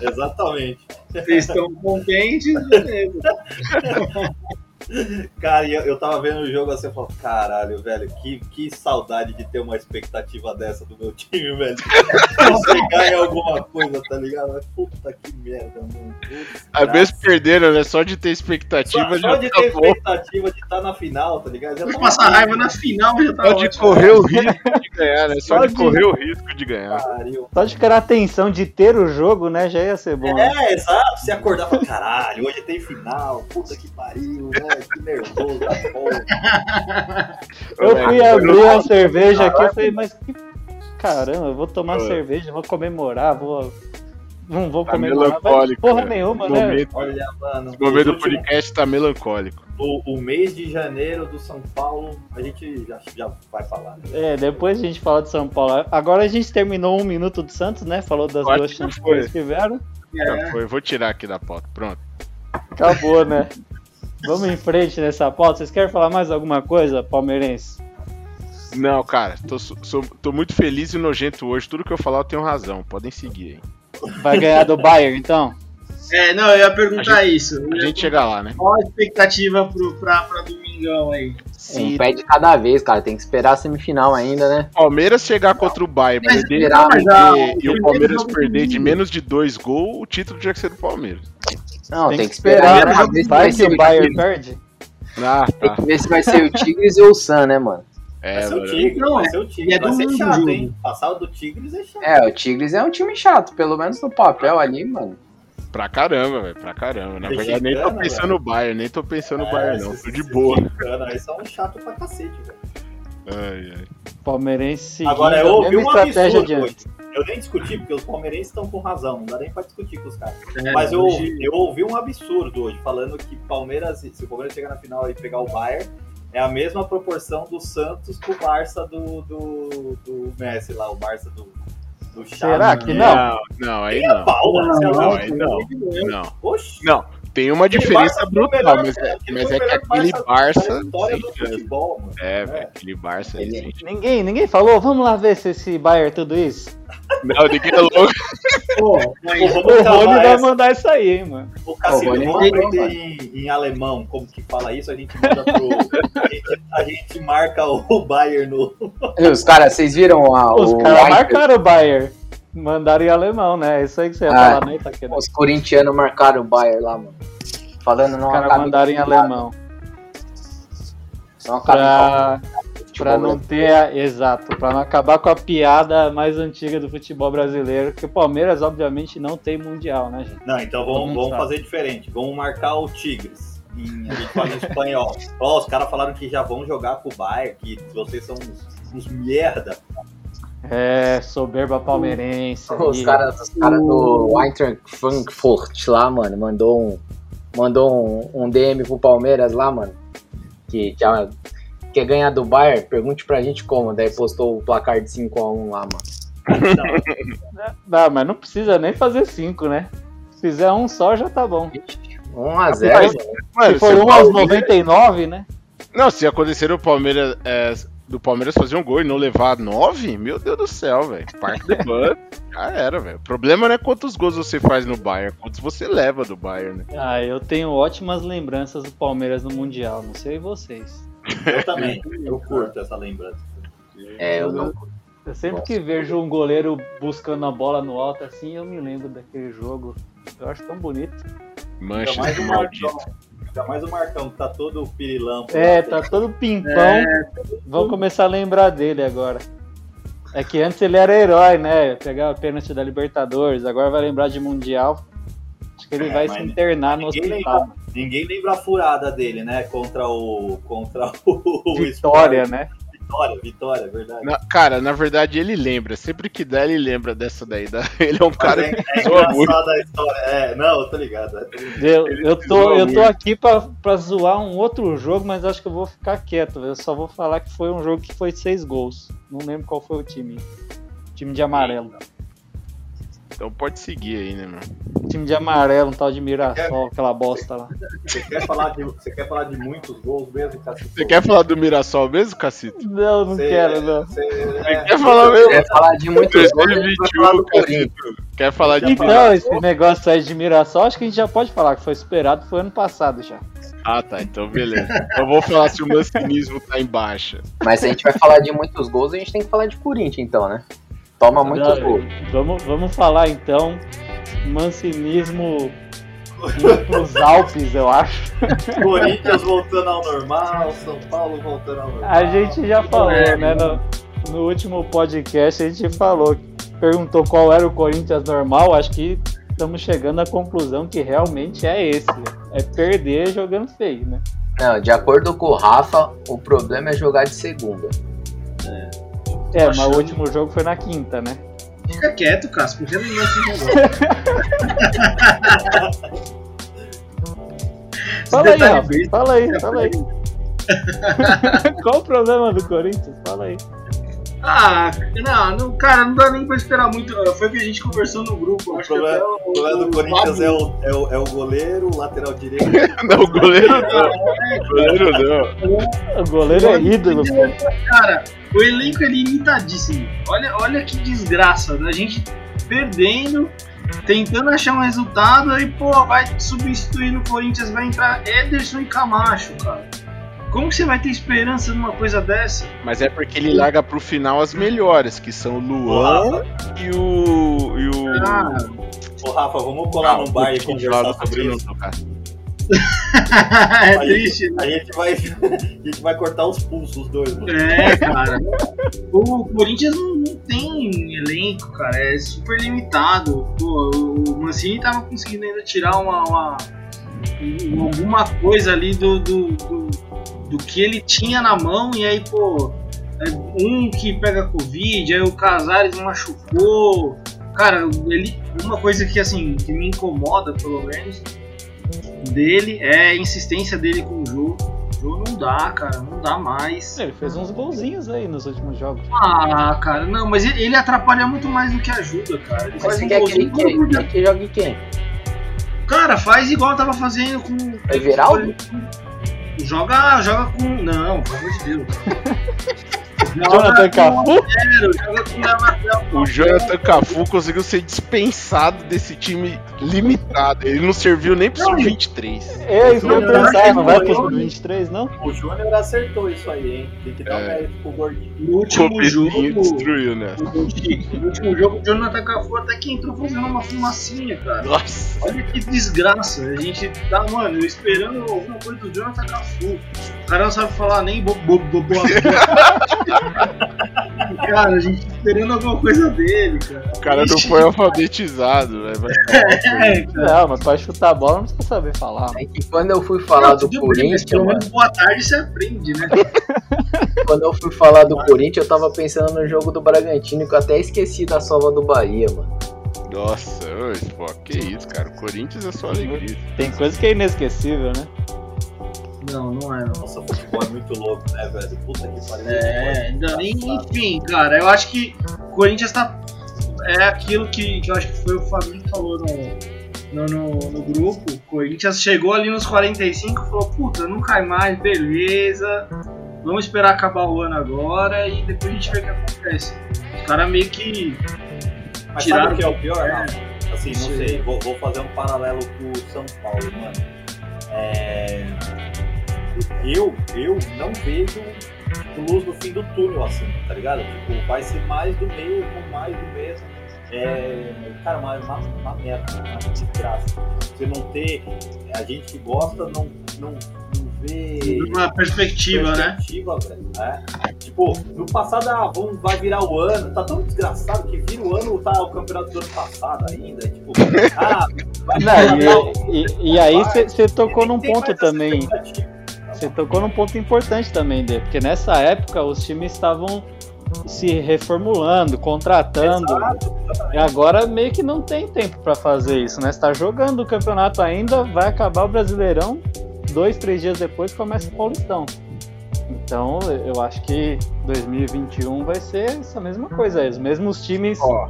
Exatamente. Vocês estão contentes, beleza. Cara, eu, eu tava vendo o jogo assim, eu falo, caralho, velho, que, que saudade de ter uma expectativa dessa do meu time, velho. Chegar em alguma coisa, tá ligado? Puta que merda, mano. Às vezes perderam, né? Só de ter só, expectativa só já de tá ter bom. expectativa de estar na final, tá ligado? Já Vou tá passar raiva na final, já tá Só de ótimo. correr o risco de ganhar, né? Só Só de de- correr o risco de ganhar. Só de querer a atenção de ter o jogo, né? Já ia ser bom. né? É, exato. Se acordar e falar, caralho, hoje tem final, puta que pariu, né? Que nervoso da porra. Eu fui É, abrir eu- a cerveja aqui e falei, mas que caramba, eu vou tomar É. cerveja, vou comemorar, vou. Não vou Tá comemorar. mas melancólico. Porra né? nenhuma, né? momento, Olha, mano. esse momento do podcast tá melancólico. o, o mês de janeiro do São Paulo, a gente já, já vai falar, né? É, depois a gente fala de São Paulo. Agora a gente terminou um minuto do Santos, né? Falou das Eu acho duas chances que foi. eles tiveram. Já foi, vou tirar aqui da pauta. Pronto. Acabou, né? Vamos em frente nessa pauta. Vocês querem falar mais alguma coisa, palmeirense? Não, cara, tô, sou- tô muito feliz e nojento hoje. Tudo que eu falar eu tenho razão. Podem seguir aí. Vai ganhar do Bayern, então? É, não, eu ia perguntar A isso. A gente chega lá, né? Qual a expectativa pro, pra, pra domingão aí? Um pé de cada vez, cara. Tem que esperar a semifinal ainda, né? Palmeiras chegar contra o Bayern perder, esperar, perder, e o Palmeiras perder de menos de dois gols, o título tinha que ser do Palmeiras. Não, tem, Tem que que esperar. esperar, pra ver se vai ser o Bayern perde. Ah, Tem tá. que ver se vai ser o Tigres ou o Sun, né, mano? É, Vai ser o. Tigres, Não, vai é- ser o e Tigres. é Vai ser chato, jogo. hein? Passar o do Tigres é chato. É, o Tigres é um time chato, pelo menos no papel ali, mano. Pra caramba, velho, pra caramba. Na verdade, nem tô pensando no Bayern, nem tô pensando no É, Bayern, não. Tô de boa. mexicanos Aí são chato pra cacete, velho. Ai, ai. Palmeirense Agora, eu ouvi mesma um estratégia absurdo de hoje. antes. Eu nem discuti, porque os palmeirenses estão com razão. Não dá nem pra discutir com os caras. É, Mas eu, hoje- eu ouvi um absurdo hoje, falando que Palmeiras, se o Palmeiras chegar na final e pegar o Bayern, é a mesma proporção do Santos com o Barça do, do, do Messi lá, o Barça do, do Xavi. Será que não? Não, não, aí a não. pau, é Não, louco. aí não. Não. Oxi. Não, tem uma Aquele diferença Barça o brutal, melhor- mas é, aquele mas é o que aquele Barça. história sem do chance. futebol, mano. É, velho, aquele Barça aí. Ele- chance. Ninguém, ninguém falou, vamos lá ver se esse Bayern é tudo isso. Não, ninguém é louco. Pô, O Rony vai mandar isso aí, hein, mano. Rony, vamos mandou, aprender em, em alemão como que fala isso, a gente manda pro. a, gente, a gente marca o Bayern no. Os caras, vocês viram a, Os o caras marcaram o Bayern. Mandaram em alemão, né? É Isso aí que você ia Ah, falar, né, Itaquera? Os corintianos marcaram o Bayern lá, mano. Falando Os não caras acaba mandaram em alemão. Não acaba Pra, pra não ter. A, exato, pra não acabar com a piada mais antiga do futebol brasileiro, que o Palmeiras, obviamente, não tem mundial, né, gente? Não, então vamos, vamos fazer diferente. Vamos marcar o Tigres. Em, a gente fala em espanhol. Ó, os caras falaram que já vão jogar com o Bayern, que vocês são uns, uns merda. É, soberba palmeirense. Os caras os cara do Eintracht Frankfurt lá, mano, mandou um, mandou um, um DM pro Palmeiras lá, mano, que já quer ganhar do Bayern, pergunte pra gente como, daí postou o placar de 5x1 lá, mano. Não, mas não precisa nem fazer cinco, né? Se fizer um só, já tá bom. 1x0, Mas- mano. Mano, Se for se um o aos Palmeiras- 99, né? Não, se acontecer o Palmeiras. é, do Palmeiras fazer um gol e não levar nove, meu Deus do céu, velho. Parte do banco. Já era, velho. O problema não é quantos gols você faz no Bayern, quantos você leva do Bayern, né? Ah, eu tenho ótimas lembranças do Palmeiras no Mundial, não sei vocês. Eu também. Eu curto essa lembrança. É, eu não. Eu sempre que vejo um goleiro buscando a bola no alto assim, eu me lembro daquele jogo. Eu acho tão bonito. Manchester mais o maldito. Ainda mais o Marcão, que tá todo pirilampo. É, lá. tá todo pimpão. Vão começar a lembrar dele agora. É que antes ele era herói, né? Pegava pênalti da Libertadores, agora vai lembrar de Mundial. Acho que ele É, vai se internar no ninguém hospital. Ninguém lembra a furada dele, né? Contra o. Contra o. Vitória, Sport. né? Vitória, Vitória, é verdade. Na- cara, na verdade ele lembra. Sempre que dá, ele lembra dessa daí. da- Ele é um cara Mas é, que é engraçada a história. É, não, eu tô ligado. é. Eu, eu, tô, eu tô aqui pra, pra zoar um outro jogo, mas acho que eu vou ficar quieto. Eu só vou falar que foi um jogo que foi seis gols. Não lembro qual foi o time. Time de amarelo. Então pode seguir aí, né, mano? Time de amarelo, um tal de Mirassol, aquela bosta lá. Você quer falar de, você quer falar de muitos gols mesmo, Cacito? Você quer falar do Mirassol mesmo, Cacito? Não, não Você- quero, não. Você, é, Quer falar mesmo? Quer falar de muitos gols, a gente vai falar 2021, do Corinthians. Cacito. Quer falar de. Então, esse negócio aí de Mirassol, acho que a gente já pode falar que foi esperado, foi ano passado já. Ah, tá. Então beleza. Eu vou falar se o mancinismo tá em baixa. Mas se a gente vai falar de muitos gols, a gente tem que falar de Corinthians, então, né? Toma muitos Não, gols. Vamos, vamos falar então. Mancinismo indo pros Alpes, eu acho. Corinthians voltando ao normal, São Paulo voltando ao normal. A gente já falou, né? No, no último podcast a gente falou, perguntou qual era o Corinthians normal. Acho que estamos chegando à conclusão que realmente é esse. É perder jogando feio, né? Não, de acordo com o Rafa, o problema é jogar de segunda. É, mas o último jogo foi na quinta, né? Fica quieto, Cássio, porque não se jogar. Fala aí, Rafa. Fala aí, fala aí. Qual o problema do Corinthians? Fala aí. Ah, não, não, cara, não dá nem pra esperar muito. Foi o que a gente conversou no grupo. O Acho que problema, até o problema do Corinthians é o, é, o, é o goleiro, o lateral direito. Não, o goleiro não. O goleiro não. O goleiro é ídolo, pô. Cara, o elenco é limitadíssimo. Olha, olha que desgraça. A gente perdendo tentando achar um resultado, aí, pô, vai substituir no Corinthians, vai entrar Ederson e Camacho, cara. Como você vai ter esperança numa coisa dessa? Mas é porque ele larga pro final as melhores, que são o Luan e o. E o... Ah, Ô, Rafa, vamos colar no bar e conversar sobre isso. É A triste, gente, a gente vai, a gente vai cortar os pulsos, os dois, mano. É, cara. O Corinthians não, não tem elenco, cara. É super limitado. Pô, o Mancini tava conseguindo ainda tirar uma, uma- um- alguma coisa ali do, do, do, do que ele tinha na mão. E aí, pô, é um que pega Covid, aí o Casares machucou. Cara, ele, uma coisa que assim, que me incomoda, pelo menos, dele é a insistência dele com o jogo. O jogo não dá, cara, não dá mais. Ele fez uns golzinhos aí nos últimos jogos. Ah, cara, não, mas ele, ele atrapalha muito mais do que ajuda, cara. Ele Mas faz você um quer que ele golzinho por que, quer que jogue quem? Cara, faz igual eu tava fazendo com. Everaldo? Joga, joga com. Não, pelo amor de Deus. Jonathan Cafu? Com o Jonathan Cafu conseguiu ser dispensado desse time limitado. Ele não serviu nem pro Não, e- sub-23. É isso que eu ia Não, vai pro não. sub-23, não? O Júnior acertou isso aí, hein? Tem que dar um É. mérito pro gordinho. No último jogo. destruiu, né? No último jogo, o Jonathan Cafu até que entrou fazendo uma fumacinha, cara. Nossa. Olha que desgraça. A gente tá, mano, esperando alguma coisa do Jonathan Cafu. O cara não sabe falar nem bo, bo, bo, bo- Cara, a gente tá esperando alguma coisa dele, cara. O cara não foi alfabetizado, né? Vai- É, cara. Não, mas pra chutar a bola não precisa saber falar. É que quando eu fui falar Não, do Corinthians, pelo menos boa tarde você aprende, né? quando eu fui falar do Corinthians, eu tava pensando no jogo do Bragantino, que eu até esqueci da sova do Bahia, mano. Nossa, pô, que isso, cara. O Corinthians é só alegria. Tem coisa que é inesquecível, né? Não, não é, não. Nossa, o futebol é muito louco, né, velho? Puta que pariu. É, ainda- enfim, cara, eu acho que o Corinthians tá. É aquilo que, que eu acho que foi o Fabinho que falou no, no, no, no grupo. O Corinthians chegou ali nos 45 e falou: Puta, não cai mais, beleza. Vamos esperar acabar o ano agora e depois a gente vê o que acontece. Os caras meio que. Mas Tiraram- sabe o que é o pior? É. Rafa? Assim, não sei, vou, vou fazer um paralelo com o São Paulo, mano. É... Eu, eu não vejo luz no fim do túnel, assim, tá ligado? Tipo, vai ser mais do mesmo, mais do mesmo. É, cara, uma, uma, uma merda, uma desgraça. Você não ter. A gente que gosta não, não, não vê. Uma perspectiva, né? perspectiva, velho. É. Tipo, no passado, ah, vamos, vai virar o ano. Tá tão desgraçado que vira o ano, tá o campeonato do ano passado ainda. Tipo, ah, vai Não, virar e, e, e aí você tocou num ponto também. expectativa. Você tocou num ponto importante também, Dê, porque nessa época os times estavam se reformulando, contratando. Exato. E agora meio que não tem tempo pra fazer isso, né? Você tá jogando o campeonato ainda, vai acabar o Brasileirão, dois, três dias depois começa o Paulistão. Então eu acho que 2021 vai ser essa mesma coisa os mesmos times. Ó,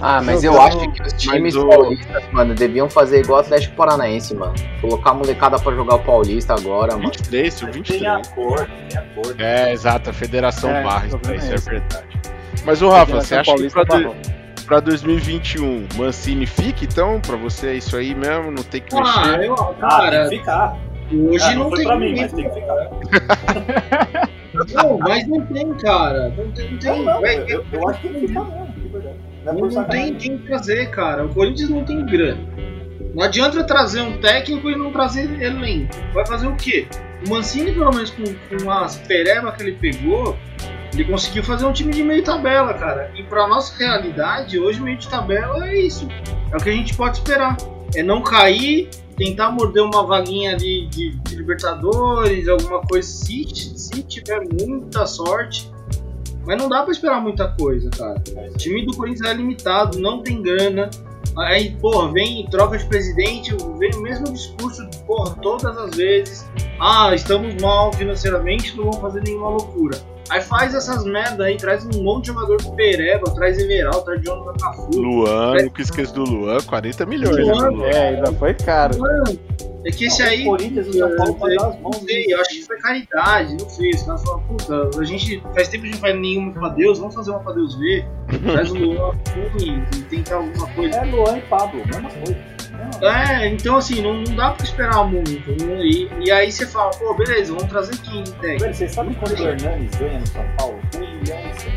Ah, mas eu acho que os times o- paulistas, mano, deviam fazer igual o Atlético Paranaense, mano. Colocar a molecada pra jogar o Paulista agora, mano. 23, sub Tem 23. acordo, tem acordo. É, exato, a Federação É, barra, o isso, é verdade. Mas, ô Rafa, você acha que pra, barrou. pra 2021 Mancini fica, então? Pra você é isso aí mesmo? Não tem que Ah, mexer? eu, Ah, cara, tem que ficar. hoje Ah, não, foi tem pra mim, mas tem que ficar. Não, mas não tem, cara. Não tem. Não, tem, Não, não, eu, eu- eu acho que tem mesmo, de verdade. Não é não, por não tem quem trazer, cara. O Corinthians não tem grana. Não adianta trazer um técnico e não trazer elenco. Vai fazer o quê? O Mancini, pelo menos com, com as perebas que ele pegou, ele conseguiu fazer um time de meio tabela, cara. E pra nossa realidade, hoje meio de tabela é isso. É o que a gente pode esperar. É não cair, tentar morder uma vaguinha ali de, de Libertadores, alguma coisa, se, se tiver muita sorte. Mas não dá pra esperar muita coisa, cara. O time do Corinthians é limitado, não tem grana. Aí, porra, vem troca de presidente, vem o mesmo discurso, porra, todas as vezes. Ah, estamos mal financeiramente, não vamos fazer nenhuma loucura. Aí faz essas merda aí, traz um monte de jogador do Pereba, traz Everal, traz Jonathan Cafu. Luan, nunca esqueço do Luan, 40 milhões. né, Luan, do Luan. É, ainda foi caro. Mano, É que esse aí. o Corinthians e o São Paulo vai dar as mãos Não sei, eu acho que foi caridade, não sei. Os caras falam, puta, a gente faz tempo que a gente não faz nenhuma pra Deus, vamos fazer uma pra Deus ver. Traz o Luan fundo e tentar alguma coisa. É Luan e Pablo, mesma coisa. É, então assim, não, não dá pra esperar muito. não- E, e aí você fala, pô, beleza, vamos trazer quem tem. Velho, vocês sabem quando o Hernanes ganha no São Paulo? Um milhão e cem.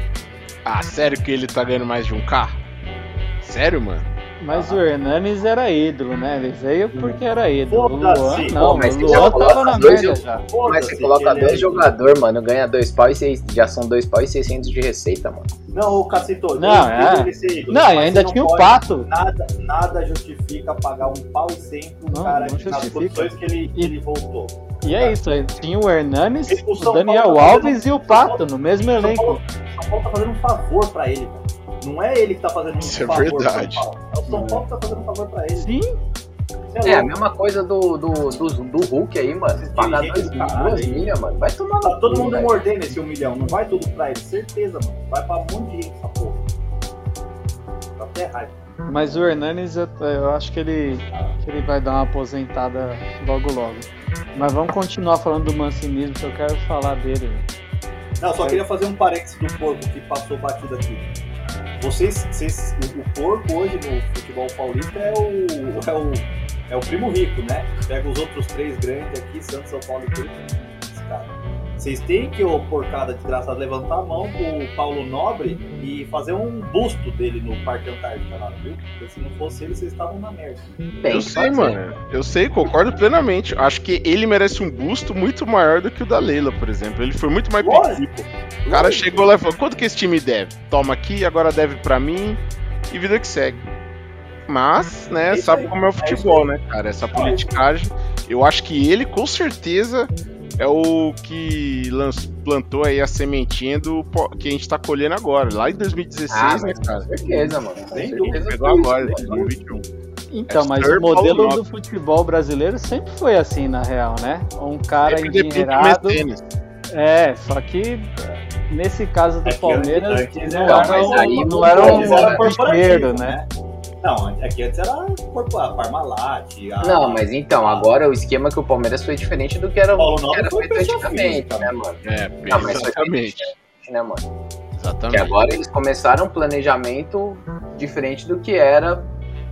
Ah, sério que ele tá ganhando mais de um carro? Sério, mano? Mas o Hernanes era ídolo, né? Ele veio porque era ídolo. O Luan não, Mas o Luan coloca tava na dois merda já. Mas você coloca dois é- jogadores, mano, ganha dois pau e seis, já são dois pau e 600 de receita, mano. Não, o Cacito, Não, é. ídolo, Não, e ainda tinha o Pato. Nada, nada justifica pagar um pau e cem um Não, cara não que nas que ele, que E- ele voltou. E é isso, tinha o Hernanes, o Daniel Paulo Alves e o Pato no mesmo elenco. São Paulo tá fazendo um favor pra ele, velho. Não é ele que tá fazendo um Isso é favor pro verdade. São Paulo. É o São Paulo que tá fazendo um favor pra ele. Sim, Você É, a mesma coisa do, do, do, do Hulk aí, mano. Pagar dois, duas milhas, mano. Vai tomar no Tá todo mundo velho. mordendo esse um milhão. Não vai tudo pra ele, certeza, mano. Vai pra um monte de gente essa porra. Tá até raiva. mas o Hernanes eu, eu acho que ele, que ele vai dar uma aposentada logo logo. Mas vamos continuar falando do mancinismo que eu quero falar dele. Não, só queria fazer um parênteses do porco que passou batido aqui. Vocês, vocês o, o porco hoje no futebol paulista é o, é o é o primo rico, né? Pega os outros três grandes aqui, Santos, São Paulo e Corinthians. Vocês têm que, ô porcada desgraçada, levantar a mão pro Paulo Nobre e fazer um busto dele no Parque Antártica lá, viu? Porque se não fosse ele, vocês estavam na merda. Eu sei, mano. Eu sei, concordo plenamente. Acho que ele merece um busto muito maior do que o da Leila, por exemplo. Ele foi muito mais Lógico. O cara chegou lá e falou: quanto que esse time deve? Toma aqui, agora deve pra mim e vida que segue. Mas, né, É isso sabe aí, como é o é futebol, né, cara? Essa politicagem. Eu acho que ele, com certeza, é o que lanç- plantou aí a sementinha do que a gente tá colhendo agora. Lá em 2016, Ah, né, mas com cara? certeza, mano. Sem certeza Pegou agora, velho. 2021. Então, É mas o modelo do futebol brasileiro sempre foi assim, na real, né? Um cara Sempre endinheirado. É, só que nesse caso do É Palmeiras não era, um- não era um corporativo, dinheiro, né? Não, aqui antes era corpo, a Parmalat, a Não, mas então, agora o esquema que o Palmeiras foi diferente do que era, Paulo que Nobre era foi feito antigamente, física. né, mano? É, Não, mas exatamente. né, mano? Que Exatamente. agora eles começaram um planejamento diferente do que era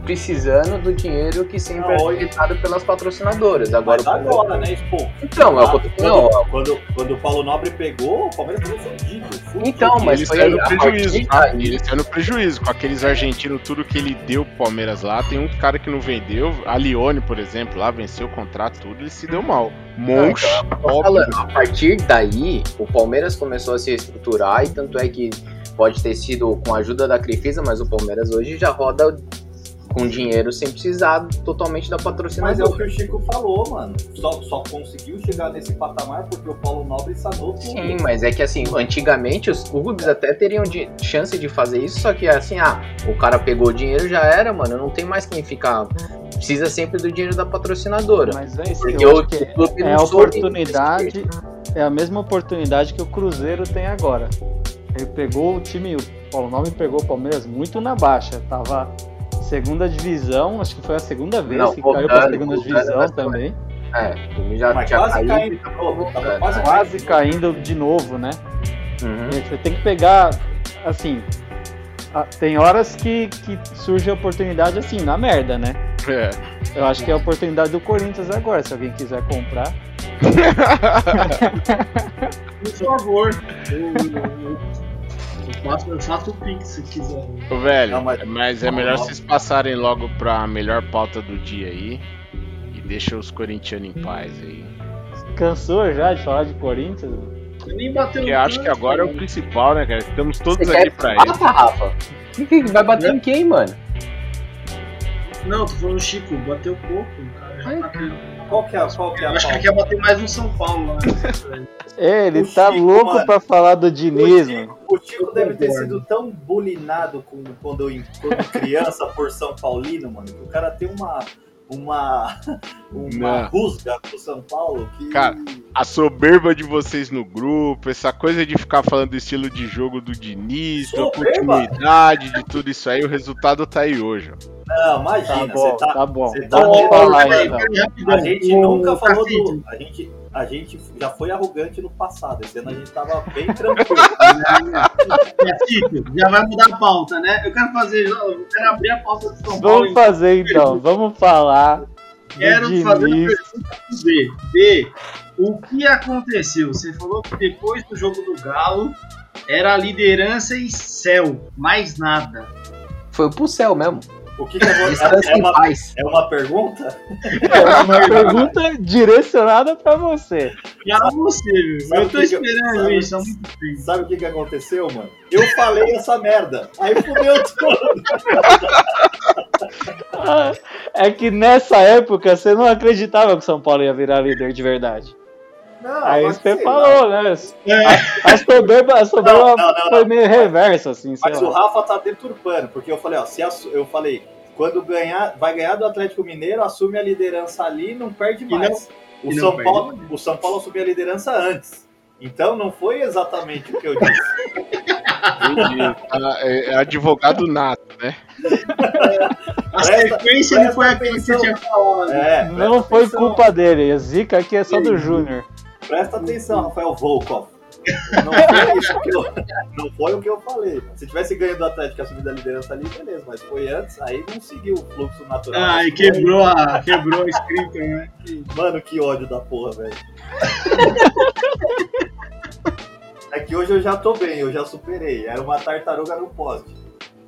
precisando do dinheiro que sempre Não, é arrecadado pelas patrocinadoras. Agora, Mas agora, né, Expo? Então, é o que eu tô quando, quando, quando o Paulo Nobre pegou, o Palmeiras tava fudido. Então, mas ele foi saiu no prejuízo? Ele saiu no prejuízo. Com aqueles argentinos, tudo que ele deu pro Palmeiras lá, tem um cara que não vendeu. A Lione, por exemplo, lá venceu o contrato, tudo, ele se deu mal. Monch, Tô óbvio. falando, a partir daí, o Palmeiras começou a se estruturar e tanto é que pode ter sido com a ajuda da Crefisa, mas o Palmeiras hoje já roda com dinheiro sem precisar totalmente da Mas é o patrocinadora. que o Chico falou, mano. Só, só conseguiu chegar nesse patamar porque o Paulo Nobre sanou tudo. Sim, mas é que assim, antigamente os clubes até teriam de- chance de fazer isso, só que assim, ah, o cara pegou o dinheiro, já era, mano, não tem mais quem ficar. Precisa sempre do dinheiro da patrocinadora. Mas é isso, Porque eu o, que o clube é a oportunidade, é a mesma oportunidade que o Cruzeiro tem agora. Ele pegou o time, o Paulo Nobre pegou o Palmeiras muito na baixa, tava segunda divisão, acho que foi a segunda vez Não, que caiu pra voltando, segunda voltando divisão também, É, o time já Mas tinha quase caído. caindo de novo. Tava quase quase caindo. caindo de novo, né? Uhum. E Você tem que pegar, assim, a- tem horas que, que surge a oportunidade assim, na merda, né? É. Eu acho que é a oportunidade do Corinthians agora, se alguém quiser comprar. Por favor. Eu, eu, eu faço, eu faço o Pix se quiser. Ô, velho, Não, mas- mas... é melhor vocês passarem logo pra melhor pauta do dia aí. E deixa os corintianos em paz aí. Cansou já de falar de Corinthians? Eu nem bateu Porque eu acho que agora é o cara. principal, né, cara? Estamos todos Você aqui quer pra isso. Rafa, Rafa? Que que vai bater em quem, mano? Não, tô falando Chico, bateu pouco, cara. Já. Qual que é, a- qual que é Eu a acho que ele quer bater mais no São Paulo, né? É, ele O tá Chico, louco mano. pra falar do O Diniz, mano. Chico, o Chico deve ter sido tão bulinado com, quando, eu, quando criança por São Paulino, mano, que o cara tem uma, uma, uma rusga pro São Paulo que. Cara, a soberba de vocês no grupo, essa coisa de ficar falando do estilo de jogo do Diniz, da continuidade, de tudo isso aí, o resultado tá aí hoje, ó. Não, imagina, Tá bom, você tá. tá bom. você tá falar a, então. a gente O nunca falou do. A gente, a gente já foi arrogante no passado. Esse ano a gente tava bem tranquilo. Já vai mudar a pauta, né? Eu quero fazer. Eu quero abrir a pauta do São Paulo. Vamos fazer então, vamos falar Quero fazer uma pergunta pro B. B, o que aconteceu? Você falou que depois do jogo do Galo era liderança e céu, mais nada. Foi pro céu mesmo. O que, que agora. Descansa É em uma, é uma pergunta? É uma pergunta direcionada pra você. Pra você? Sabe Eu tô que esperando sabe- isso tempo. Sabe o que, que aconteceu, mano? Eu falei essa merda. Aí fudeu tudo. É que nessa época você não acreditava que o São Paulo ia virar líder de verdade. Não, Aí você sei falou, né? É, A a não, não, foi meio reversa, assim, sei Mas o lá. Rafa tá deturpando, porque eu falei, ó, se assu- eu falei, quando ganhar, vai ganhar do Atlético Mineiro, assume a liderança ali e não perde mais. o, não São perde Paulo, o São Paulo assumiu a liderança antes. Então não foi exatamente o que eu disse. É, é advogado nato, né? a sequência não foi aquilo que você tinha falado. É, Não foi atenção. culpa dele, a zica aqui é só do Júnior. Presta atenção, Rafael Volkov. Não foi, isso que eu, não foi o que eu falei. Se tivesse ganho do Atlético e assumido a liderança ali, beleza. Mas foi antes, aí não seguiu o fluxo natural. Ai, Mas foi- quebrou a, quebrou a escrita, né? Mano, que ódio da porra, velho. é que hoje eu já tô bem, eu já superei. Era uma tartaruga no poste.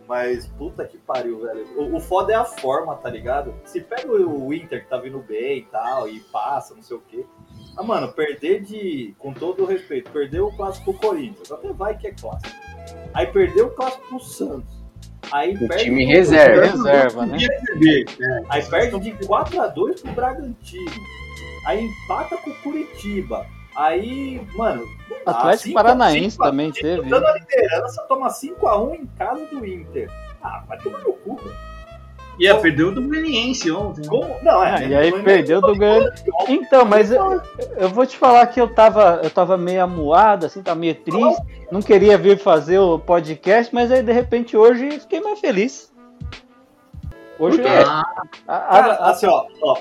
Mas puta que pariu, velho. O, o foda é a forma, tá ligado? Se pega o, o Inter que tá vindo bem e tal, e passa, não sei o quê. Ah, mano, perder de. Com todo o respeito, perder o clássico pro Corinthians. Até vai que é clássico. Aí perdeu o clássico pro Santos. Aí O perde time reserva. Reserva, né? É. Aí perde de 4x2 pro Bragantino. Aí empata com o Curitiba. Aí, mano. Atlético Cinco Paranaense cinco também teve. Disputando a liderança, toma 5x1 em casa do Inter. Ah, vai tomar no cu, velho. Ia perder o do Goianiense ontem. né? Como? Não, é. Ah, né? e aí é perdeu do Galo. Então, mas eu, eu vou te falar que eu tava, eu tava meio amuado, assim, tá meio triste. Não queria vir fazer o podcast, mas aí de repente hoje fiquei mais feliz. Hoje eu- Ah, a- a- Cara, a- assim, ó. ó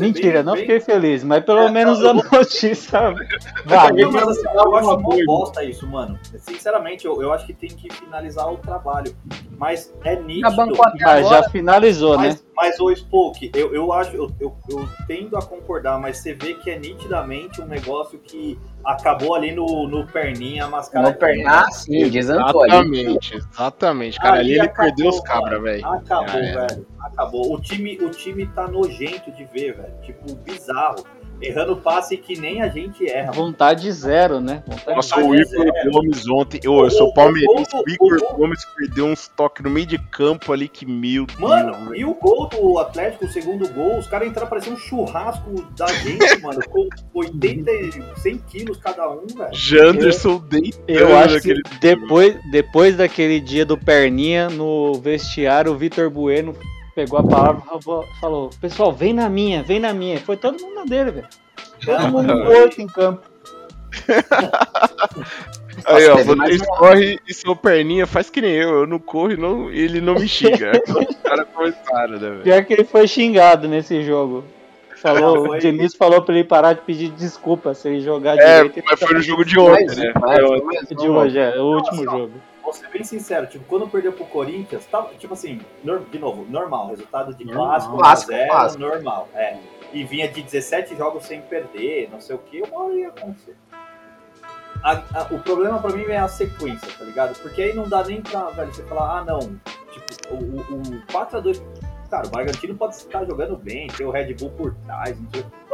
mentira, bem- não bem- fiquei feliz, mas pelo É, menos eu- a notícia Não, vale. mas assim, eu acho Uma bosta isso, mano. Sinceramente, eu, eu acho que tem que finalizar o trabalho. Mas é nítido. Ah, já finalizou, né? Mas, mas o Spoke, eu, eu acho, eu, eu, eu tendo a concordar, mas você vê que é nitidamente um negócio que acabou ali no, no perninha mascarado. No perna, sim, desantou ali. Exatamente, exatamente. Cara, ali ele acabou, perdeu os cabras, velho. Acabou, Já era. velho. Acabou. O time, o time tá nojento de ver, velho. Tipo, bizarro. Errando passe que nem a gente erra. Vontade zero, né? Vontade Nossa, o Igor Gomes ontem. Eu, eu sou palmeirense. o- Igor Gomes perdeu uns toques no meio de campo ali que, Deus. Mano, velho. e o gol do Atlético, o segundo gol, os caras entraram parecendo um churrasco da gente, mano. Com 80, e 100 quilos cada um, velho. Janderson deitando Eu acho que depois, depois daquele dia do Perninha, no vestiário, o Vitor Bueno pegou a palavra e falou- Pessoal, vem na minha, vem na minha. Foi todo mundo na dele, velho. Todo mundo morto em campo. Aí, ó, mais vocês correm e seu perninha faz que nem eu. Eu não corro e não, ele não me xinga. Os caras começaram, né, velho? Pior que ele foi xingado nesse jogo. Falou. O Diniz falou pra ele parar de pedir desculpa se ele jogar É, direito. mas foi no jogo de ontem, né? Foi ontem. mas- De hoje, é, o último jogo. Ser bem sincero, tipo, quando perdeu pro Corinthians, tava, tipo assim, nor- de novo, normal, resultado de Normal. clássico, Clássico, 1 a 0, clássico. normal, é. E vinha de 17 jogos sem perder, não sei o que, uma hora ia acontecer. A- a- o problema pra mim é a sequência, tá ligado? Porque aí não dá nem pra, velho, você falar, ah, não, tipo, o, o, o 4x2, cara, o Bragantino pode estar jogando bem, tem o Red Bull por trás, não,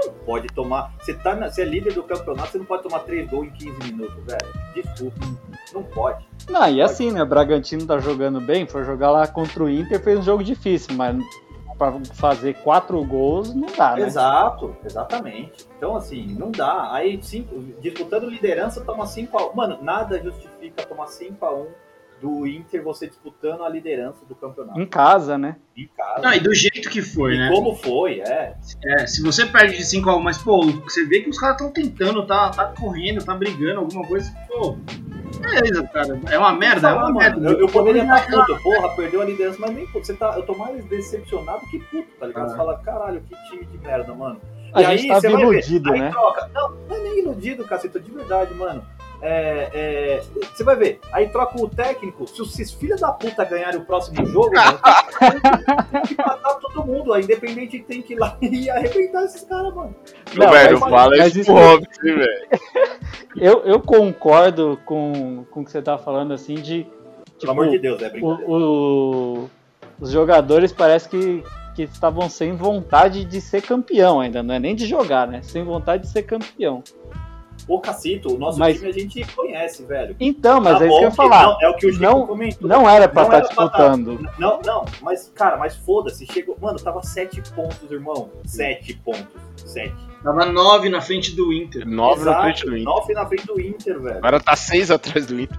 não pode tomar, você, tá na- você é líder do campeonato, você não pode tomar 3 gols em 15 minutos, velho, desculpa, não pode. Não, e assim, né? O Bragantino tá jogando bem, foi jogar lá contra o Inter, fez um jogo difícil, mas pra fazer quatro gols não dá, né? Exato, exatamente. Então, assim, não dá. Aí, cinco, disputando liderança, toma 5x1. Mano, nada justifica tomar 5x1 do Inter você disputando a liderança do campeonato. Em casa, né? Em casa. Não, e do jeito que foi, E né? como foi, é. É, se você perde de 5 a 1, mas, pô, você vê que os caras estão tentando, tá, tá correndo, tá brigando, alguma coisa, pô. Beleza, cara. É uma merda, é uma Mano, merda. Eu, eu poderia é estar puto, porra, perdeu a liderança, mas nem puto. Você tá, eu tô mais decepcionado que puto, tá ligado? Ah. Você fala, caralho, que time de merda, mano. A e gente aí, tava você vai ver, iludido, aí né? troca. Não, não é nem iludido, caceta, de verdade, mano. É, é, você vai ver, aí troca o técnico. Se os filhos da puta ganharem o próximo jogo, mano, tem que matar todo mundo. A Independente tem que ir lá e arrebentar esses caras, mano. Não, velho, mas- fala mas isso Robson, velho. Eu, eu concordo com, com o que você tá falando, assim, de. Pelo tipo, amor de Deus, é brincadeira. o, o- os jogadores parece que, que estavam sem vontade de ser campeão ainda, não é nem de jogar, né? Sem vontade de ser campeão. Ô, Cacito, o nosso Mas- time a gente conhece, velho. Então, mas Tá é isso que eu ia falar. Não, é o que o Chico Não- comentou. Não era pra Não estar era pra disputando. Não, não, mas, cara, mas foda-se, chegou. Mano, tava sete pontos, irmão. Sete pontos. Sete. Tava 9 na frente do Inter. Nove na Exato, frente do Inter. Nove na frente do Inter, velho. Agora tá seis atrás do Inter.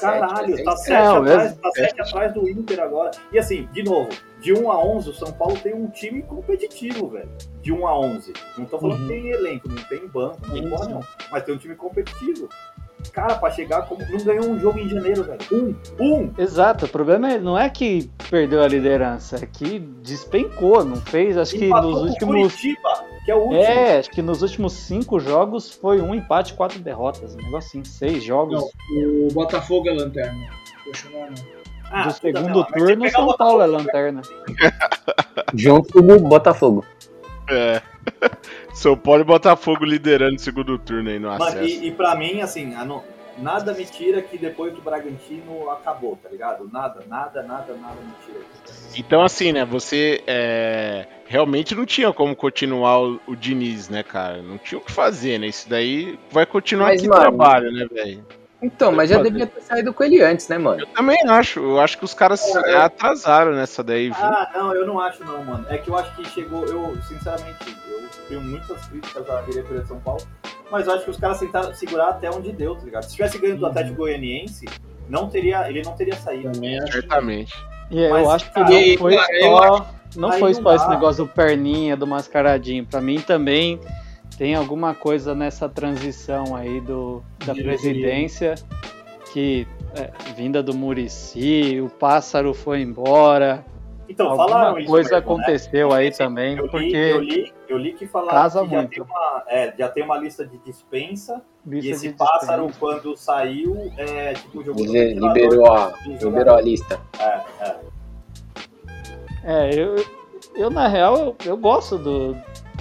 Caralho, Sete, tá sete. sete, Não, atrás, tá sete atrás do Inter agora. E assim, de novo, de 1 a 11, o São Paulo tem um time competitivo, velho. De 1 a 11. Não tô falando Uhum. que tem elenco, não tem banco, não tem Sim, porra sim. não. Mas tem um time competitivo. Cara, pra chegar, como... não ganhou um jogo em janeiro, velho. Um, um. Exato, o problema é- não é que perdeu a liderança, é que despencou, não fez, acho que nos últimos. Curitiba, que é o último. É, acho que nos últimos cinco jogos foi um empate, quatro derrotas. Um negócio assim, seis jogos. Não, o Botafogo é lanterna. É não. Ah, do segundo mas turno, pegar São o Paulo é Botafogo, lanterna. Junto com o Botafogo. É. São Paulo e Botafogo liderando o segundo turno aí no Mano, acesso. e, e pra mim, assim, não- nada me tira que depois do Bragantino acabou, tá ligado? Nada, nada, nada, nada me tira. Então, assim, né? Você é, realmente não tinha como continuar o, o Diniz, né, cara? Não tinha o que fazer, né? Isso daí vai continuar Mas, aqui mano, trabalho, né, velho? Então, mas já devia ter saído com ele antes, né, mano? Eu também acho. Eu acho que os caras É, atrasaram nessa daí, viu? Ah, não, eu não acho não, mano. É que eu acho que chegou, eu, sinceramente, eu tenho muitas críticas à diretoria de São Paulo, mas eu acho que os caras tentaram segurar até onde deu, tá ligado? Se tivesse ganho do Uhum. Atlético Goianiense, não teria, ele não teria saído. Também. Certamente. E eu acho que cara, não foi cara, só. Não foi não só esse negócio do perninha, do mascaradinho. Pra mim também tem alguma coisa nessa transição aí do, da presidência que é, vinda do Murici, o pássaro foi embora. Então, alguma falaram isso coisa mesmo, né? aconteceu aí Assim, também, Eu li, porque eu li, eu li que falaram casa que já tem, uma, é, já tem uma lista de dispensa lista e esse de pássaro, dispensa. quando saiu, é, tipo, jogou ventilador Liberou a, liberou a lista. É, é. É, eu, eu na real eu, eu gosto do,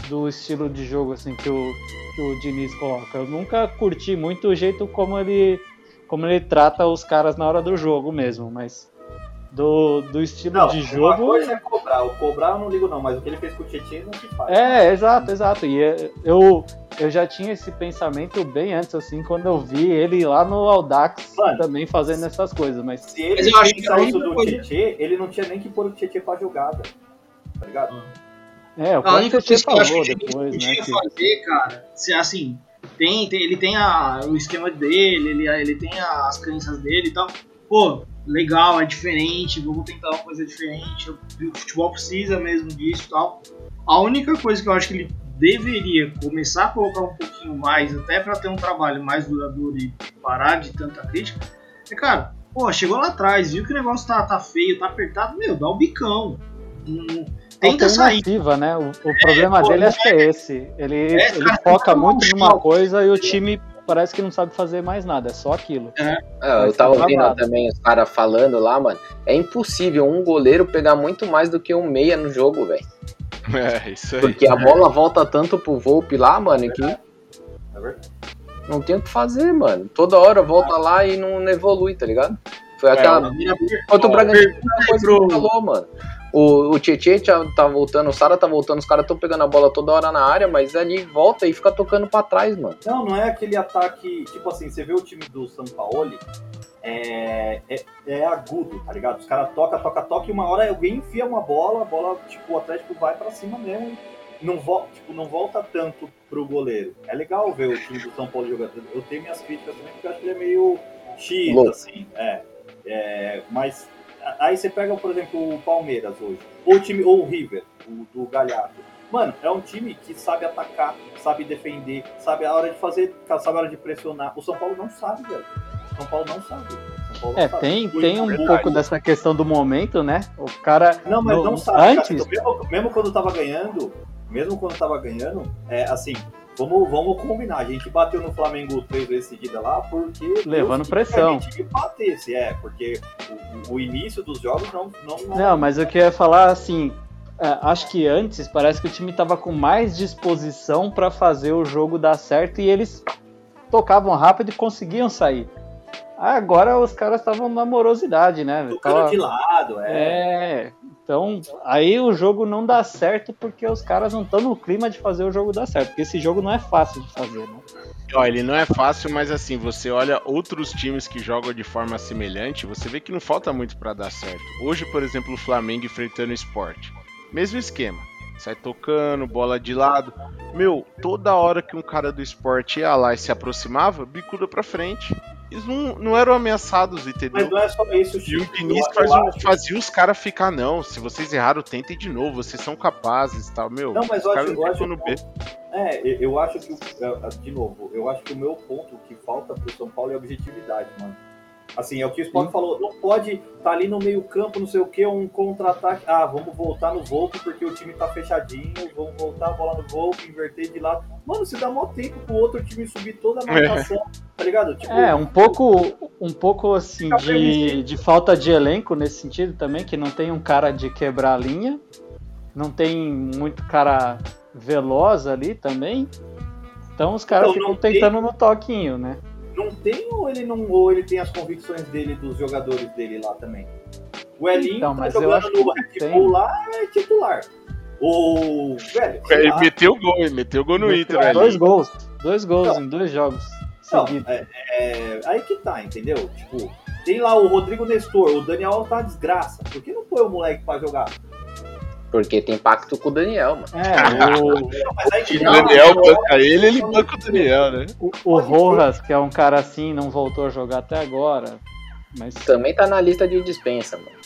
do estilo de jogo assim que o, que o Diniz coloca. Eu nunca curti muito o jeito como ele como ele trata os caras na hora do jogo mesmo, mas do, do estilo Não, de uma jogo. coisa é cobrar. O cobrar eu não ligo não, mas o que ele fez com o Tietchan não se faz. É, exato, exato. E é, eu, eu já tinha esse pensamento bem antes, assim, quando eu vi ele lá no Audax Mano. também fazendo essas coisas, mas Se ele Mas eu acho que a isso do coisa- Tietchan, ele não tinha nem que pôr o Tietchan pra jogada. Tá ligado? é, o A única Tietchan coisa que eu acho falou que ele depois, né? podia que- fazer, cara, se assim, tem, tem- ele tem a, o esquema dele, ele, ele tem as crenças dele e tal. Pô, legal, é diferente, vamos tentar uma coisa diferente. O futebol precisa mesmo disso e tal. A única coisa que eu acho que ele deveria começar a colocar um pouquinho mais, até pra ter um trabalho mais duradouro e parar de tanta crítica, é, cara, pô, chegou lá atrás, viu que o negócio tá, tá feio, tá apertado, meu, dá o bicão. Não- Tenta sair. né? O, o problema pô, dele que é esse. Ele, É, ele cara, foca muito é um numa coisa e o time parece que não sabe fazer mais nada, é só aquilo. É, Vai eu tava ser ouvindo travado. também os caras falando lá, mano. É impossível um goleiro pegar muito mais do que um meia no jogo, velho. É, isso aí. Porque a bola volta tanto pro Volpe lá, mano, que É não tem o que fazer, mano. Toda hora volta lá e não evolui, tá ligado? Foi aquela. Contra o Bragantino, a coisa que você falou, mano. O, o Tietchan tá, tá voltando, o Sara tá voltando, os caras tão pegando a bola toda hora na área, mas ali volta e fica tocando pra trás, mano. Não, não é aquele ataque, tipo assim, você vê o time do São Paulo, é, é, é agudo, tá ligado? Os caras toca, toca, toca e uma hora alguém enfia uma bola, a bola, tipo, o Atlético vai pra cima mesmo não, vol tipo, não volta tanto pro goleiro. É legal ver o time do São Paulo jogando. Eu tenho minhas críticas também, porque eu acho que ele é meio Louco. assim, é. É, mas aí você pega, por exemplo, o Palmeiras hoje, ou o time, ou o River, o do Galhardo. Mano, é um time que sabe atacar, sabe defender, sabe a hora de fazer, sabe a hora de pressionar. O São Paulo não sabe, velho. O São Paulo não sabe. Paulo É, sabe. tem, tem um verdade. pouco dessa questão do momento, né? O cara. Não, mas no- não sabe. Antes, cara. Mesmo, mesmo quando tava ganhando, mesmo quando tava ganhando, é assim, vamos, vamos combinar. A gente bateu no Flamengo três vezes seguida lá porque. Levando Deus pressão. Que a gente batesse, é, porque o, o início dos jogos não. Não, não, Não, mas eu queria falar assim. é, acho que antes parece que o time tava com mais disposição pra fazer o jogo dar certo e eles tocavam rápido e conseguiam sair. Agora os caras estavam na morosidade, né? Tocando Tava- de lado, é. É, então aí o jogo não dá certo porque os caras não estão no clima de fazer o jogo dar certo. Porque esse jogo não é fácil de fazer, né? Ó, ele não é fácil, mas assim, você olha outros times que jogam de forma semelhante, você vê que não falta muito pra dar certo. Hoje, por exemplo, o Flamengo enfrentando o Sport. Mesmo esquema. Sai tocando, bola de lado. Meu, toda hora que um cara do Sport ia lá e se aproximava, bicuda pra frente. Eles não, não eram ameaçados, entendeu? Mas não é só isso, E o Diniz Eu- faz eu acho- fazia os caras ficar, não. Se vocês erraram, tentem de novo. Vocês são capazes e tal. Meu, Não, mas eu acho, eu acho no B. É, eu- eu acho que, é, de novo, eu acho que o meu ponto que falta pro São Paulo é objetividade, mano. Assim, é o que o Sport falou, não pode estar tá ali no meio campo, não sei o que, um contra-ataque. Ah, vamos voltar no Volpe porque o time tá fechadinho, vamos voltar a bola no Volpe, inverter de lado. Mano, você dá mó tempo pro outro time subir toda a marcação, tá ligado? Tipo, É, um pouco, um pouco assim de, de falta de elenco nesse sentido também, que não tem um cara de quebrar a linha, não tem muito cara veloz ali também. Então os caras Então, ficam não tem- tentando no toquinho, né? Não tem ou ele não ou ele tem as convicções dele dos jogadores dele lá também. O Elinho Então, tá mas eu jogando acho que no Red Bull lá é titular. O velho, sei Ele lá. meteu gol, ele meteu gol no Inter. Meteu ali. dois gols, dois gols Então. em dois jogos Não, é, é, aí que tá, entendeu? Tipo, tem lá o Rodrigo Nestor, o Daniel tá desgraça. Por que não põe o moleque pra jogar? Porque tem pacto com o Daniel, mano. É, o, mas aí O Daniel banca ele, ele banca o Daniel, né? o, o Rojas, que é um cara assim, não voltou a jogar até agora. Mas Também tá na lista de dispensa, mano.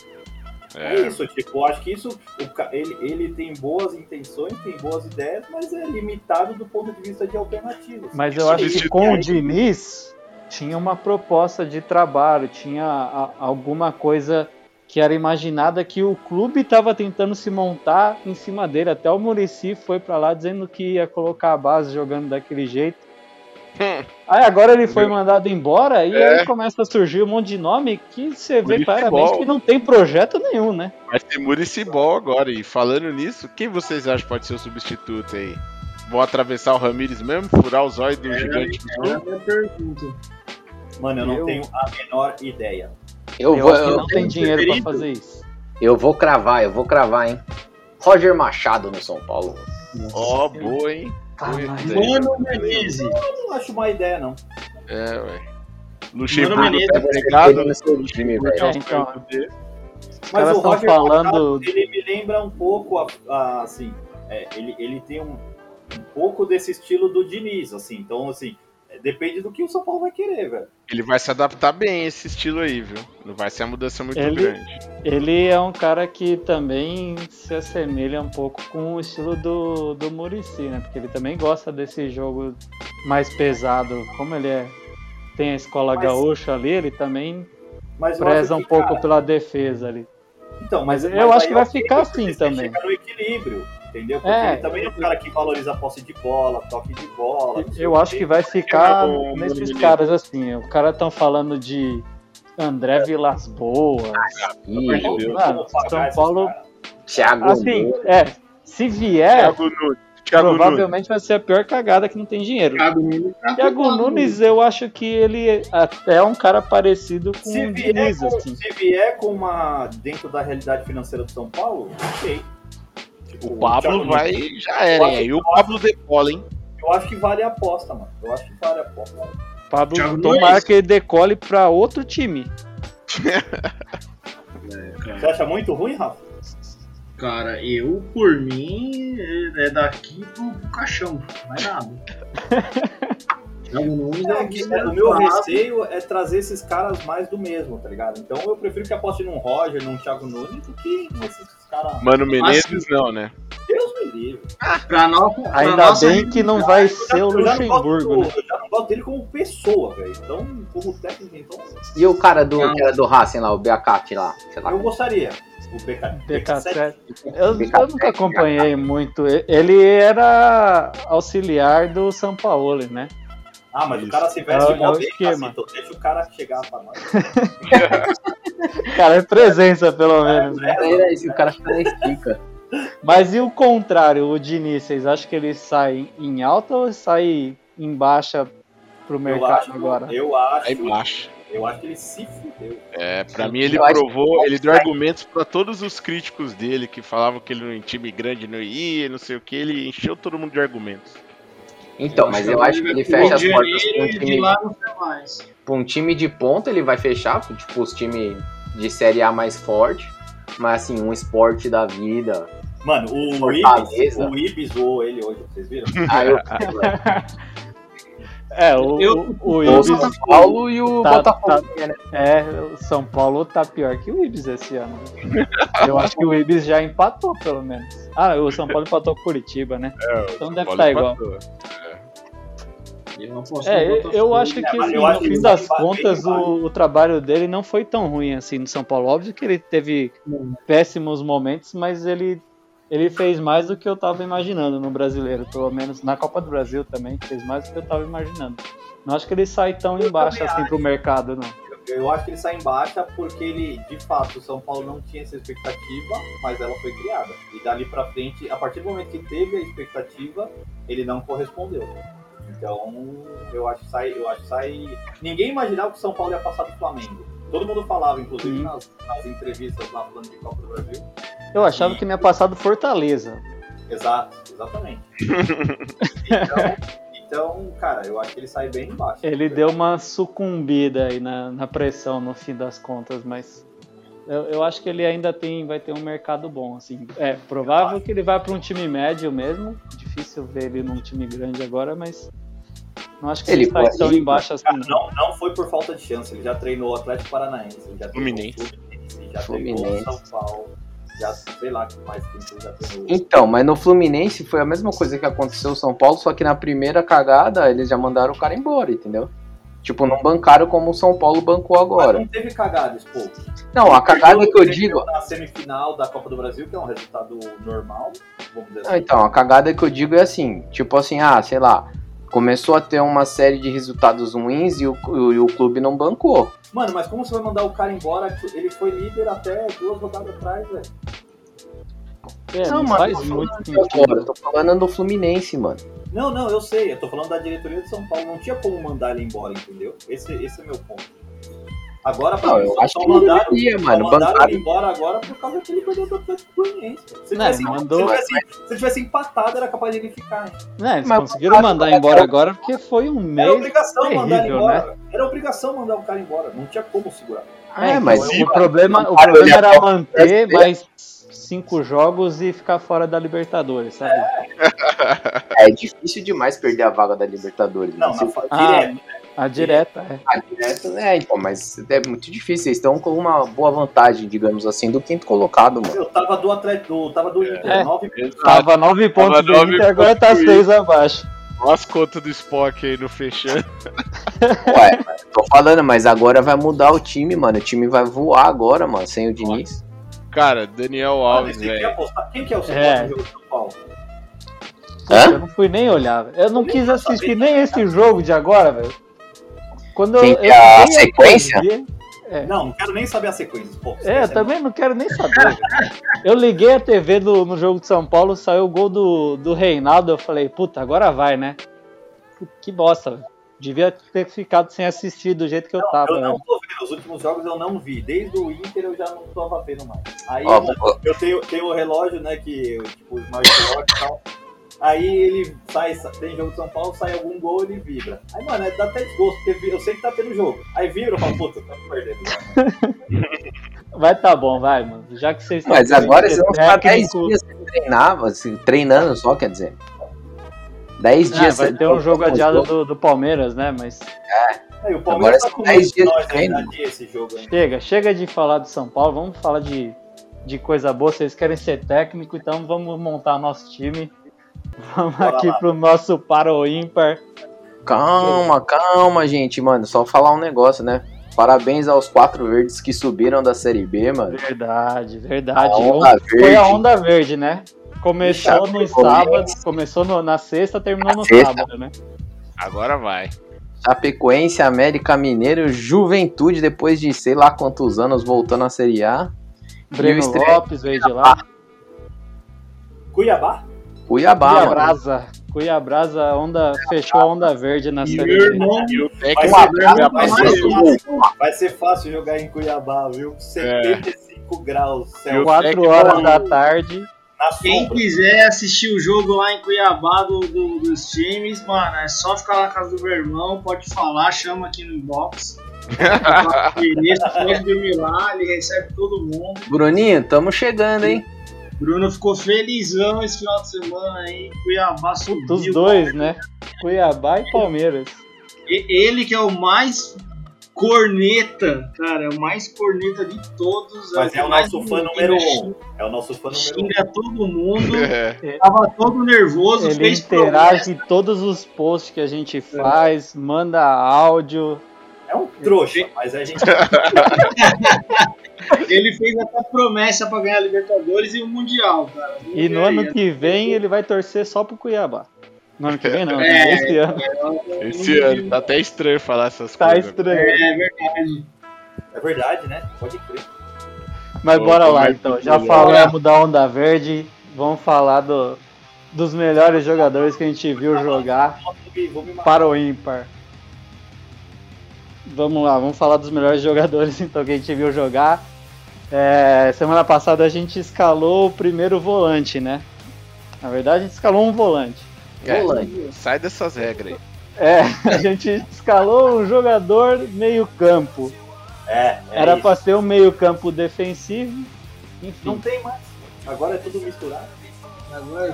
É isso, tipo, eu acho que isso, o ele, ele tem boas intenções, tem boas ideias, mas é limitado do ponto de vista de alternativas. Mas eu acho que com o Diniz tinha uma proposta de trabalho, tinha a- alguma coisa que era imaginada que o clube estava tentando se montar em cima dele. Até o Murici foi para lá dizendo que ia colocar a base jogando daquele jeito. Aí agora ele foi mandado embora e É. aí começa a surgir um monte de nome que você vê Muricy claramente Ball. que não tem projeto nenhum, né? Vai ter Muricibol agora. E falando nisso, quem vocês acham que pode ser o substituto aí? Vão atravessar o Ramires mesmo? Furar os olhos do gigante do minha pergunta. Mano, eu não Eu- tenho a menor ideia. Eu, Eu vou, eu, não tem dinheiro para fazer isso. eu vou cravar, eu vou cravar, hein? Roger Machado no São Paulo. Ó, boa, hein? Boa ideia. Mano Menezes. Eu não acho uma ideia, não. É, ué. Luxemburgo Pega time no seu time, velho. É, então, Mas os o Roger falando. Machado, ele me lembra um pouco, a- a- assim, é, ele, ele tem um, um pouco desse estilo do Diniz, assim, então, assim, depende do que o São Paulo vai querer, velho. Ele vai se adaptar bem a esse estilo aí, viu? Não vai ser uma mudança muito Ele- grande. Ele é um cara que também se assemelha um pouco com o estilo do, do Murici, né? Porque ele também gosta desse jogo mais pesado. Como ele é, tem a escola Mas- gaúcha ali, ele também Mas preza um pouco cara, pela defesa ali. então, mas eu acho que vai é ok, ficar assim também. Chega no equilíbrio, entendeu? Porque É. ele também é um cara que valoriza a posse de bola, toque de bola. Eu o acho que vai ficar o nesses Muricy. caras assim. Os caras estão falando de André Vilas Boas. Pagar Mano, São Paulo. Thiago Assim, Nunes. é. Se vier, Thiago Nunes. Thiago Nunes. provavelmente vai ser a pior cagada que não tem dinheiro. Thiago Nunes. tá Thiago. Nunes, eu acho que ele até é um cara parecido com Se o vier, Diniz, com, assim. se vier com uma. dentro da realidade financeira do São Paulo, ok. Tipo, O Pablo vai. Já era, hein? Aí o Pablo decola, hein? Eu acho que vale a aposta, mano. Eu acho que vale a aposta. Pablo, Thiago tomara Nunes. que ele decole pra outro time. Você acha muito ruim, Rafa? Cara, eu, por mim, é daqui pro, pro caixão. Mais nada. É que, é, o meu receio é trazer esses caras mais do mesmo, tá ligado? Então eu prefiro que aposte num Roger, num Thiago Nunes, do que nesses caras. Mano Menezes não, né? Deus me livre. Pra nossa, pra Ainda nossa bem que não vai ser o Eu não Luxemburgo, né? Eu já não gosto dele como pessoa, velho. Então, como técnico, então, E o cara do, que era do Racing lá, o Beacate lá, sei lá. eu gostaria. O BK, BK7. Eu, eu nunca acompanhei muito. Ele era auxiliar do São Paulo, né? Ah, mas o cara se veste É o- é mó o esquema. assim, então deixa o cara chegar pra nós. Cara, é presença, pelo menos, né? O cara fica na estica. Mas e o contrário, o Diniz, vocês acham que ele sai em alta ou sai em baixa pro Eu mercado acho, agora? eu acho, Aí baixa. eu acho que ele se fudeu. É, pra mim ele Eu provou, ele deu argumentos pra todos os críticos dele que falavam que ele em time grande não ia, não sei o que, ele encheu todo mundo de argumentos. Então, mas eu acho que ele O fecha as portas pra um time, lá não sai mais. pra um time de ponta, ele vai fechar, tipo, os times de Série A mais forte. Mas assim, um esporte da vida. Mano, o Ibis, o Ibis zoou ele hoje, vocês viram? Ah, eu, É, o, Eu- o, o o Ibis. São Paulo e o Tá- Botafogo, né? É, o São Paulo tá pior que o Ibis esse ano. Eu acho que o Ibis já empatou, pelo menos. Ah, o São Paulo empatou com o Curitiba, né? Então deve Olha, estar igual. empatou. Eu aposto É, no eu, acho que É, assim, eu no que fim ele das contas o, o trabalho dele não foi tão ruim assim no São Paulo. Óbvio que ele teve péssimos momentos, mas ele, ele fez mais do que eu tava imaginando no brasileiro, pelo menos na Copa do Brasil também, fez mais do que eu tava imaginando. Não acho que ele sai tão embaixo também assim pro mercado, não. Eu, eu acho que ele sai em baixa porque ele, de fato, o São Paulo não tinha essa expectativa, mas ela foi criada. E dali pra frente, a partir do momento que teve a expectativa, ele não correspondeu. Então, eu acho que sai, eu acho que sai. Ninguém imaginava que o São Paulo ia passar do Flamengo. Todo mundo falava, inclusive Sim. nas, nas entrevistas lá falando de Copa do Brasil. Eu achava que tinha passado Fortaleza. Exato, exatamente. Então, então, cara, eu acho que ele sai bem embaixo. Ele deu uma sucumbida aí na, na pressão no fim das contas, mas eu, eu acho que ele ainda tem, vai ter um mercado bom, assim. É provável que ele vá para um time médio mesmo. Difícil ver ele num time grande agora, mas não acho que ele, está pode tão embaixo assim. Cara, Não. não, não foi por falta de chance. Ele já treinou o Atlético Paranaense, ele já treinou Fluminense. o Fluminense, já treinou Fluminense. o São Paulo, já sei lá que mais que ele já treinou. Então, mas no Fluminense foi a mesma coisa que aconteceu no São Paulo, só que na primeira cagada eles já mandaram o cara embora, entendeu? Tipo, não bancaram como o São Paulo bancou Mas agora. não teve cagadas, pô. Não, a cagada que eu digo. Na semifinal da Copa do Brasil, que é um resultado normal, vamos dizer Não, assim. então, a cagada que eu digo é assim, tipo assim, ah, sei lá, começou a ter uma série de resultados ruins e o, e o clube não bancou. Mano, mas como você vai mandar o cara embora? Ele foi líder até duas rodadas atrás, velho. É, não, não mano, faz muito agora, eu tô falando do Fluminense, mano. Não, não, eu sei. Eu tô falando da diretoria de São Paulo. Não tinha como mandar ele embora, entendeu? Esse, esse é meu ponto. Agora, Não, eu só- acho só que ele mandaram, deveria, só mano, mandaram ele embora agora por causa que ele perdeu do Atlético Goianiense. cara. Se, Não, tivesse, mandou- se, tivesse, se tivesse empatado, era capaz de ele ficar. hein? Né, eles Mas- conseguiram mandar embora agora porque foi um Era mês obrigação mandar ele terrível, embora. né? Era obrigação mandar o cara embora. Não tinha como segurar. É, mas o problema, o problema era manter mais cinco jogos e ficar fora da Libertadores, sabe? é difícil demais perder a vaga da Libertadores. Não, né? Se na fa- Ah, direto. A direta, é. Ah, direto, né? Então, mas é muito difícil. Eles estão com uma boa vantagem, digamos assim, do quinto colocado, mano. Eu tava do Atlético, do- tava do Inter, É. nove Tava nove pontos do nove Inter, agora tá pontos do seis abaixo. Olha as contas do Spock aí no fechando. Ué, tô falando, mas agora vai mudar o time, mano. O time vai voar agora, mano, sem o Diniz. Cara, Daniel Mano, Alves, é velho. Quem que é o seu É. jogo de São Paulo? Eu não fui nem olhar. Eu não Eu quis assistir nem cara. esse jogo de agora, velho. Quando eu, que é a sequência? TV É. Não, não quero nem saber a sequência. Pô, É, eu também não quero nem saber. eu liguei a TV do, no jogo de São Paulo, saiu o gol do, do Reinaldo, eu falei, puta, agora vai, né? Que bosta, velho. Devia ter ficado sem assistir do jeito que eu tava, Eu não velho. tô vendo, os últimos jogos eu não vi. Desde o Inter eu já não tava vendo mais. Aí Ó, vou- eu tenho, tenho o relógio, né, que eu, tipo, o smartwatch e tal. Aí ele sai, sa- tem jogo de São Paulo, sai algum gol, ele vibra. Aí, mano, é, dá até desgosto, porque eu sei que tá tendo jogo. Aí vibra, eu falo, puta, tá perdendo. Vai tá bom, vai, mano. Já que vocês Mas agora eles vão ficar 10 técnico- dias sem treinar, assim, treinando só, quer dizer. 10 Ah, dias. vai ter um jogo adiado do, do Palmeiras, né? Mas É, e o Agora Palmeiras tá são com 10 medo de dias de nós treino. esse jogo ainda. chega, chega de falar do São Paulo, vamos falar de, de coisa boa. Vocês querem ser técnico, então vamos montar nosso time. Vamos Bora aqui lá. pro nosso para o ímpar. Calma, calma, gente, mano. Só falar um negócio, né? Parabéns aos quatro verdes que subiram da Série B, mano. Verdade, verdade. A onda Foi a verde. onda verde, né? Começou no sábado, começou no- na sexta, terminou no sexta. sábado, né? Agora vai. Chapecoense, América Mineiro, Juventude, depois de sei lá quantos anos voltando à Série A. Breno E Lopes veio de lá. Cuiabá? Cuiabá, mano. Cuiabrasa. Cuiabrasa, a onda, fechou a onda verde na série Vai ser, do Cuiabá vai, mais ser fácil, vai ser fácil jogar em Cuiabá, viu? 75 graus, céu Quatro técnico- horas da tarde. Quem quiser assistir o jogo lá em Cuiabá do, do- dos times, mano, é só ficar lá na casa do meu irmão, pode falar, chama aqui no inbox. Beleza, pode dormir lá, ele recebe todo mundo. Bruninho, tamo chegando, hein? Bruno ficou felizão esse final de semana aí, Cuiabá subiu. Dos dois, né? Cuiabá e Palmeiras. Ele que é o mais corneta, cara, é o mais corneta de todos. Mas é o nosso fã número um. É o nosso fã número um. Xinga todo mundo, É. tava todo nervoso, Ele fez interage em todos os posts que a gente faz, manda áudio. É um trouxa, mas a gente. Ele fez até promessa pra ganhar a Libertadores e o Mundial, cara. E no ano que vem ele vai torcer só pro Cuiabá. No ano que vem não, né? É. Esse ano. Esse ano, tá até estranho falar essas Tá coisas. estranho. É verdade. É verdade, né? Pode crer. Mas Ô, bora lá é então. Já foi? falamos da Onda Verde. Vamos falar do, dos melhores jogadores que a gente viu jogar para o ímpar. Vamos lá, vamos falar dos melhores jogadores então que a gente viu jogar. É, semana passada a gente escalou o primeiro volante, né? Na verdade, a gente escalou um volante. É, Volante. sai dessas regras aí. É, a gente escalou um jogador meio-campo. É, é Era isso. pra ser um meio-campo defensivo. Enfim. Não tem mais. Agora é tudo misturado.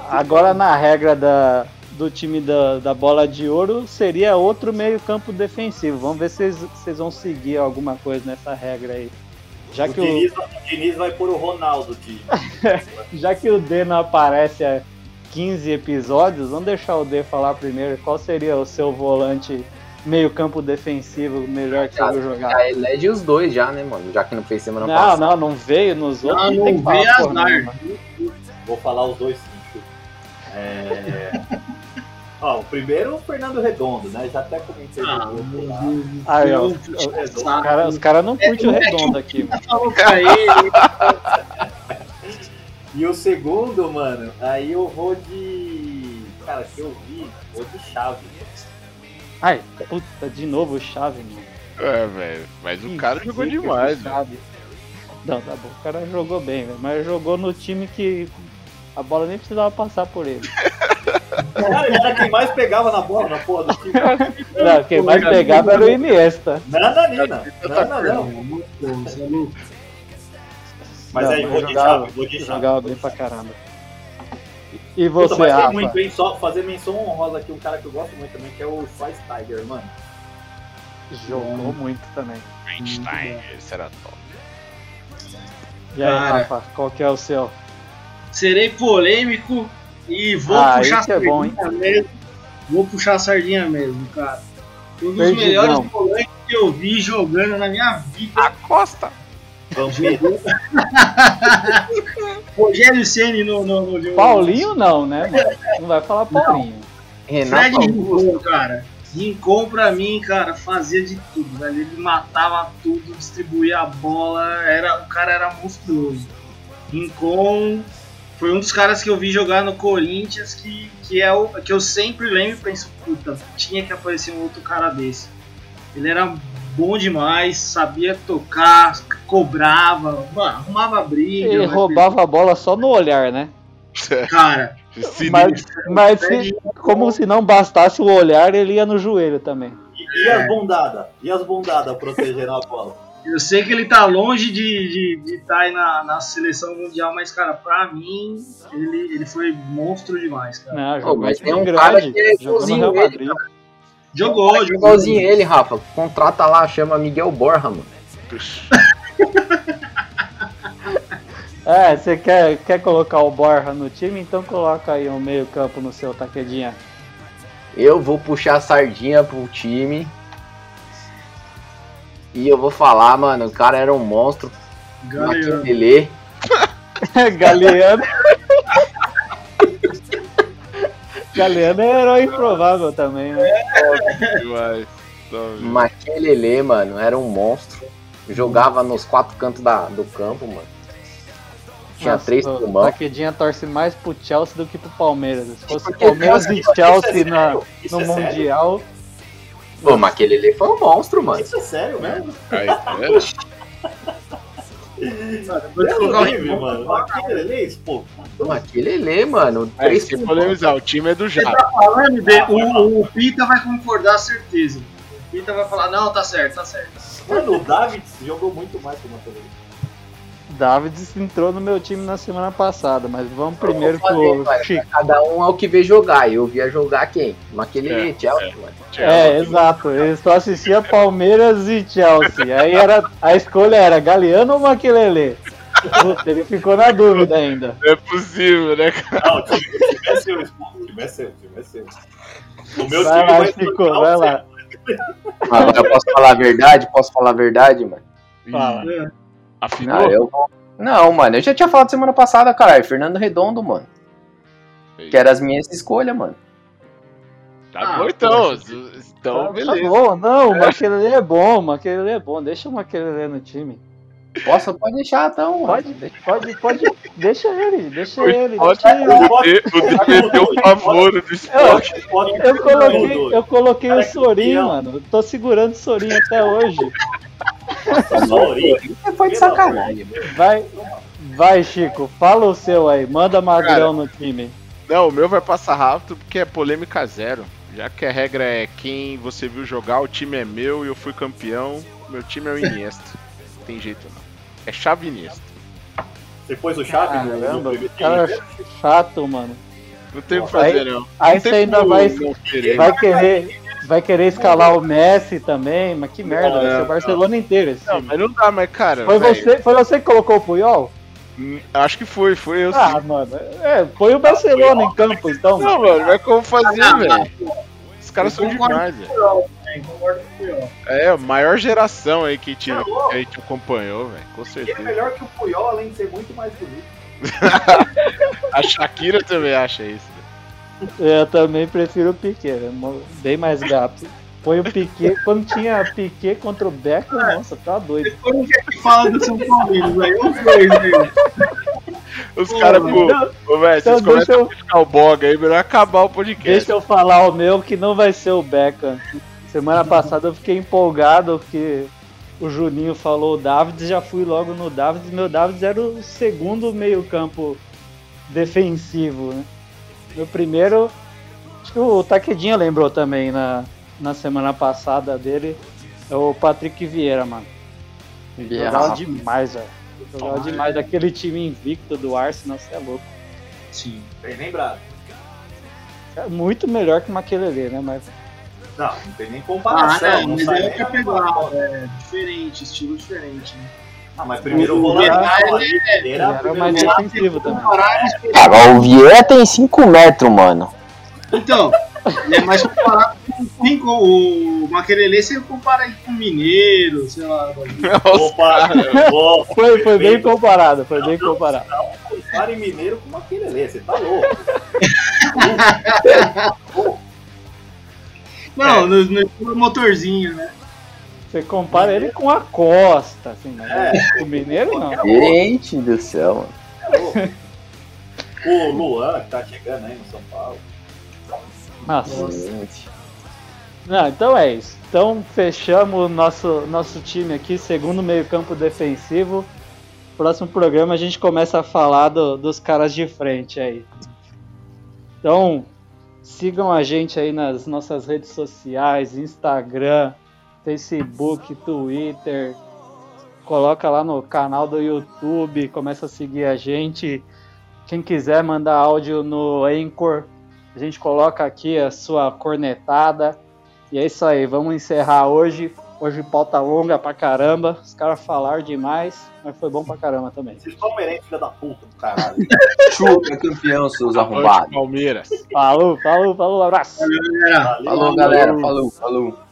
Agora na regra da, do time da, da bola de ouro seria outro meio campo defensivo. Vamos ver se vocês- vocês vão seguir alguma coisa nessa regra aí. Já O que o, Diniz, o Diniz vai pôr o Ronaldo de. já que o D não aparece há 15 episódios, vamos deixar o D falar primeiro. Qual seria o seu volante meio campo defensivo melhor que você viu jogar? Já elege os dois já, né, mano? Já que não fez semana Não, passada. não, não veio nos outros. Ah, tem não que falar veio azar. Vou falar os dois sim. É... Ó, o primeiro o Fernando Redondo, né? Já até comentei Ah, no grupo lá. Aí, ó, Os caras os cara não curtem o redondo aqui, mano. pra ele. E o segundo, mano, aí eu vou de. Cara, que eu vi, vou de chave. Ai, puta, de novo o Chave, mano. É, velho. Mas o cara jogou demais, velho. Não, tá bom. O cara jogou bem, velho. Mas jogou no time que a bola nem precisava passar por ele. Cara, ele era quem mais pegava na bola, na porra do time. Não, quem mais pegava era o Iniesta. Nada, Nina. Não, não, não. Mas Não, aí, vou de jogava, chave, vou de chave. jogava bem pra caramba. E Puta, você, mas tem Rafa? muito, hein? Só fazer menção honrosa aqui, um cara que eu gosto muito também, que é o Schweinsteiger, mano. Jogou muito também. Einstein, esse era top. E aí, Cara. Rafa, qual que é o seu? Serei polêmico e vou Ah, puxar a esse é bom, sardinha mesmo. Vou puxar a sardinha mesmo, cara. Um dos Perdidão. melhores volantes que eu vi jogando na minha vida. Acosta! Vampiro. Rogério Ceni no, no, no. Paulinho não, né, mano? Não vai falar Paulinho. Renato Fred. Rincon, cara. Rincon pra mim, cara, fazia de tudo, velho. Ele matava tudo, distribuía a bola, era, o cara era monstruoso. Rincon foi um dos caras que eu vi jogar no Corinthians que, que é o que eu sempre lembro e penso, puta, tinha que aparecer um outro cara desse. Ele era bom demais, sabia tocar, cobrava, mano, arrumava briga. Ele roubava a bola só no olhar, né? Cara. Mas, mas se- como se não bastasse o olhar, ele ia no joelho também. E, e as bondadas? E as bondadas protegendo a bola? Eu sei que ele tá longe de estar de, de tá aí na, na seleção mundial, mas, cara, pra mim, ele, ele foi monstro demais, cara. Não, jogou mas tem um grande, cara que é igualzinho ele, cara. Jogou, jogou. Igualzinho ele, Rafa. Contrata lá, chama Miguel Borja, mano. é, você quer, quer colocar o Borja no time? Então coloca aí um meio campo no seu taquedinha. Eu vou puxar a sardinha pro time e eu vou falar, mano, o cara era um monstro. Galeano. Galeano. Galeano é herói improvável também, né? Demais. Maquelele, mano, era um monstro. Jogava nos quatro cantos da, do campo, mano. Tinha Nossa, três pulmão. A Taquedinha torce mais pro Chelsea do que pro Palmeiras. Se fosse Palmeiras e Chelsea na, no Mundial, Pô, mas aquele ali foi um monstro, mano. Isso é sério mesmo? Aí, tá Mano, horrível, mano. Aquele ali, pô. Aquele ali, mano. É, três se polemizar, o time é do Japa. Tá falando, o, o Pita vai concordar, certeza. O Pita vai falar, não, tá certo, tá certo. Mano, o David jogou muito mais que o Matheus. Davids entrou no meu time na semana passada, mas vamos primeiro pro Chico. Cada um é o que vê jogar. Eu via jogar quem? Aquele é, Chelsea, é. mano. É, exato. Eu só assistia Palmeiras e Chelsea. Aí era, a escolha era Galeano ou Maquelele? Puta, ele ficou na dúvida ainda. Não é possível, né, cara? Não, o time é seu, o time é seu, o time é seu. O meu vai time lá, vai Chico, vai lá. Agora eu posso falar a verdade? Posso falar a verdade, mano? Fala. Afinal. Ah, eu... Não, mano, eu já tinha falado semana passada, caralho. Fernando Redondo, mano. Ei. Que era as minhas escolhas, mano. Tá ah, bom então. Então, tá, beleza. Tá bom, não, o Maquelele é bom, o Maquelele é bom. Deixa o Maquelele no time. Posso, pode deixar então, pode, pode, pode, deixa ele, deixa ele. Pode, deixa ele. O DP o favor do esporte. Eu, eu coloquei, eu coloquei o Sorinho, mano. tô segurando o Sorinho até hoje. Você foi de sacanagem. Vai, vai, Chico, fala o seu aí, manda Magrão no time. Não, o meu vai passar rápido porque é polêmica zero. Já que a regra é quem você viu jogar, o time é meu e eu fui campeão, meu time é o Iniesta. Não tem jeito não. É chave Iniesta. Você pôs o chave Caramba, no, cara chato, mano. Não tem o que fazer, aí, não. Aí não você ainda vai, vai querer vai querer escalar o Messi também, mas que merda, vai ser o Barcelona não. inteiro. Esse não, mas não dá, mas cara. Foi você, foi você que colocou o Puyol? Hum, acho que foi, foi eu ah, sim. mano. É, foi o Barcelona em campo, então. Não, mano, mas como fazer, ah, velho? Os caras são demais, velho. É, a maior geração aí que, te, que a gente acompanhou, velho, com certeza. E é melhor que o Puyol, além de ser muito mais bonito. a Shakira também acha isso. Eu também prefiro o Piquet, né? bem mais gato. Põe o Piquet, quando tinha Piquet contra o Beckham, nossa, tá doido. Como que é que fala do São Paulo, velho? Os dois, velho. Os caras, pô, ô, velho, vocês então começam eu... a ficar o bog aí, melhor acabar o podcast. Deixa eu falar o meu, que não vai ser o Beckham. Semana passada eu fiquei empolgado, porque o Juninho falou o Davids, já fui logo no Davids. Meu Davids era o segundo meio campo defensivo, né? Meu primeiro. Acho que o Taquedinha lembrou também na, na semana passada dele. É o Patrick Vieira, mano. Vieira. Jogava demais, velho. Jogava demais. Aquele time invicto do Arsenal, você é louco. Sim, bem lembrado. É muito melhor que o Maquelele, né? Mas. Não, não tem nem comparação. Ah, não, mas é outra pegada, é diferente, estilo diferente, né? Ah, mas primeiro o volante ele era, era mais defensivo também. Cara, o Vieira tem 5 metros, mano. Então, é mais comparado com, com o Maquelele, você compara aí com o Mineiro, sei lá. Opa, foi, foi bem comparado, foi bem comparado. Não compare Mineiro com o Maquelele, você tá louco. Não, é. no, no motorzinho, né? Você compara ele com a Costa, assim, mas é. o Mineiro não. Gente do céu, mano. o Luan, que tá chegando aí no São Paulo. Nossa. Não, então é isso. Então fechamos o nosso, nosso time aqui, segundo meio campo defensivo. Próximo programa a gente começa a falar do, dos caras de frente aí. Então, sigam a gente aí nas nossas redes sociais, Instagram, Facebook, Twitter, coloca lá no canal do YouTube, começa a seguir a gente. Quem quiser mandar áudio no Anchor, a gente coloca aqui a sua cornetada. E é isso aí, vamos encerrar hoje. Hoje pauta longa pra caramba. Os caras falaram demais, mas foi bom pra caramba também. Vocês palmeirenses, filha da puta do caralho. Chupa, campeão, seus arrombados. Palmeiras. Falou, falou, falou, abraço. Falou, galera. Falou, falou.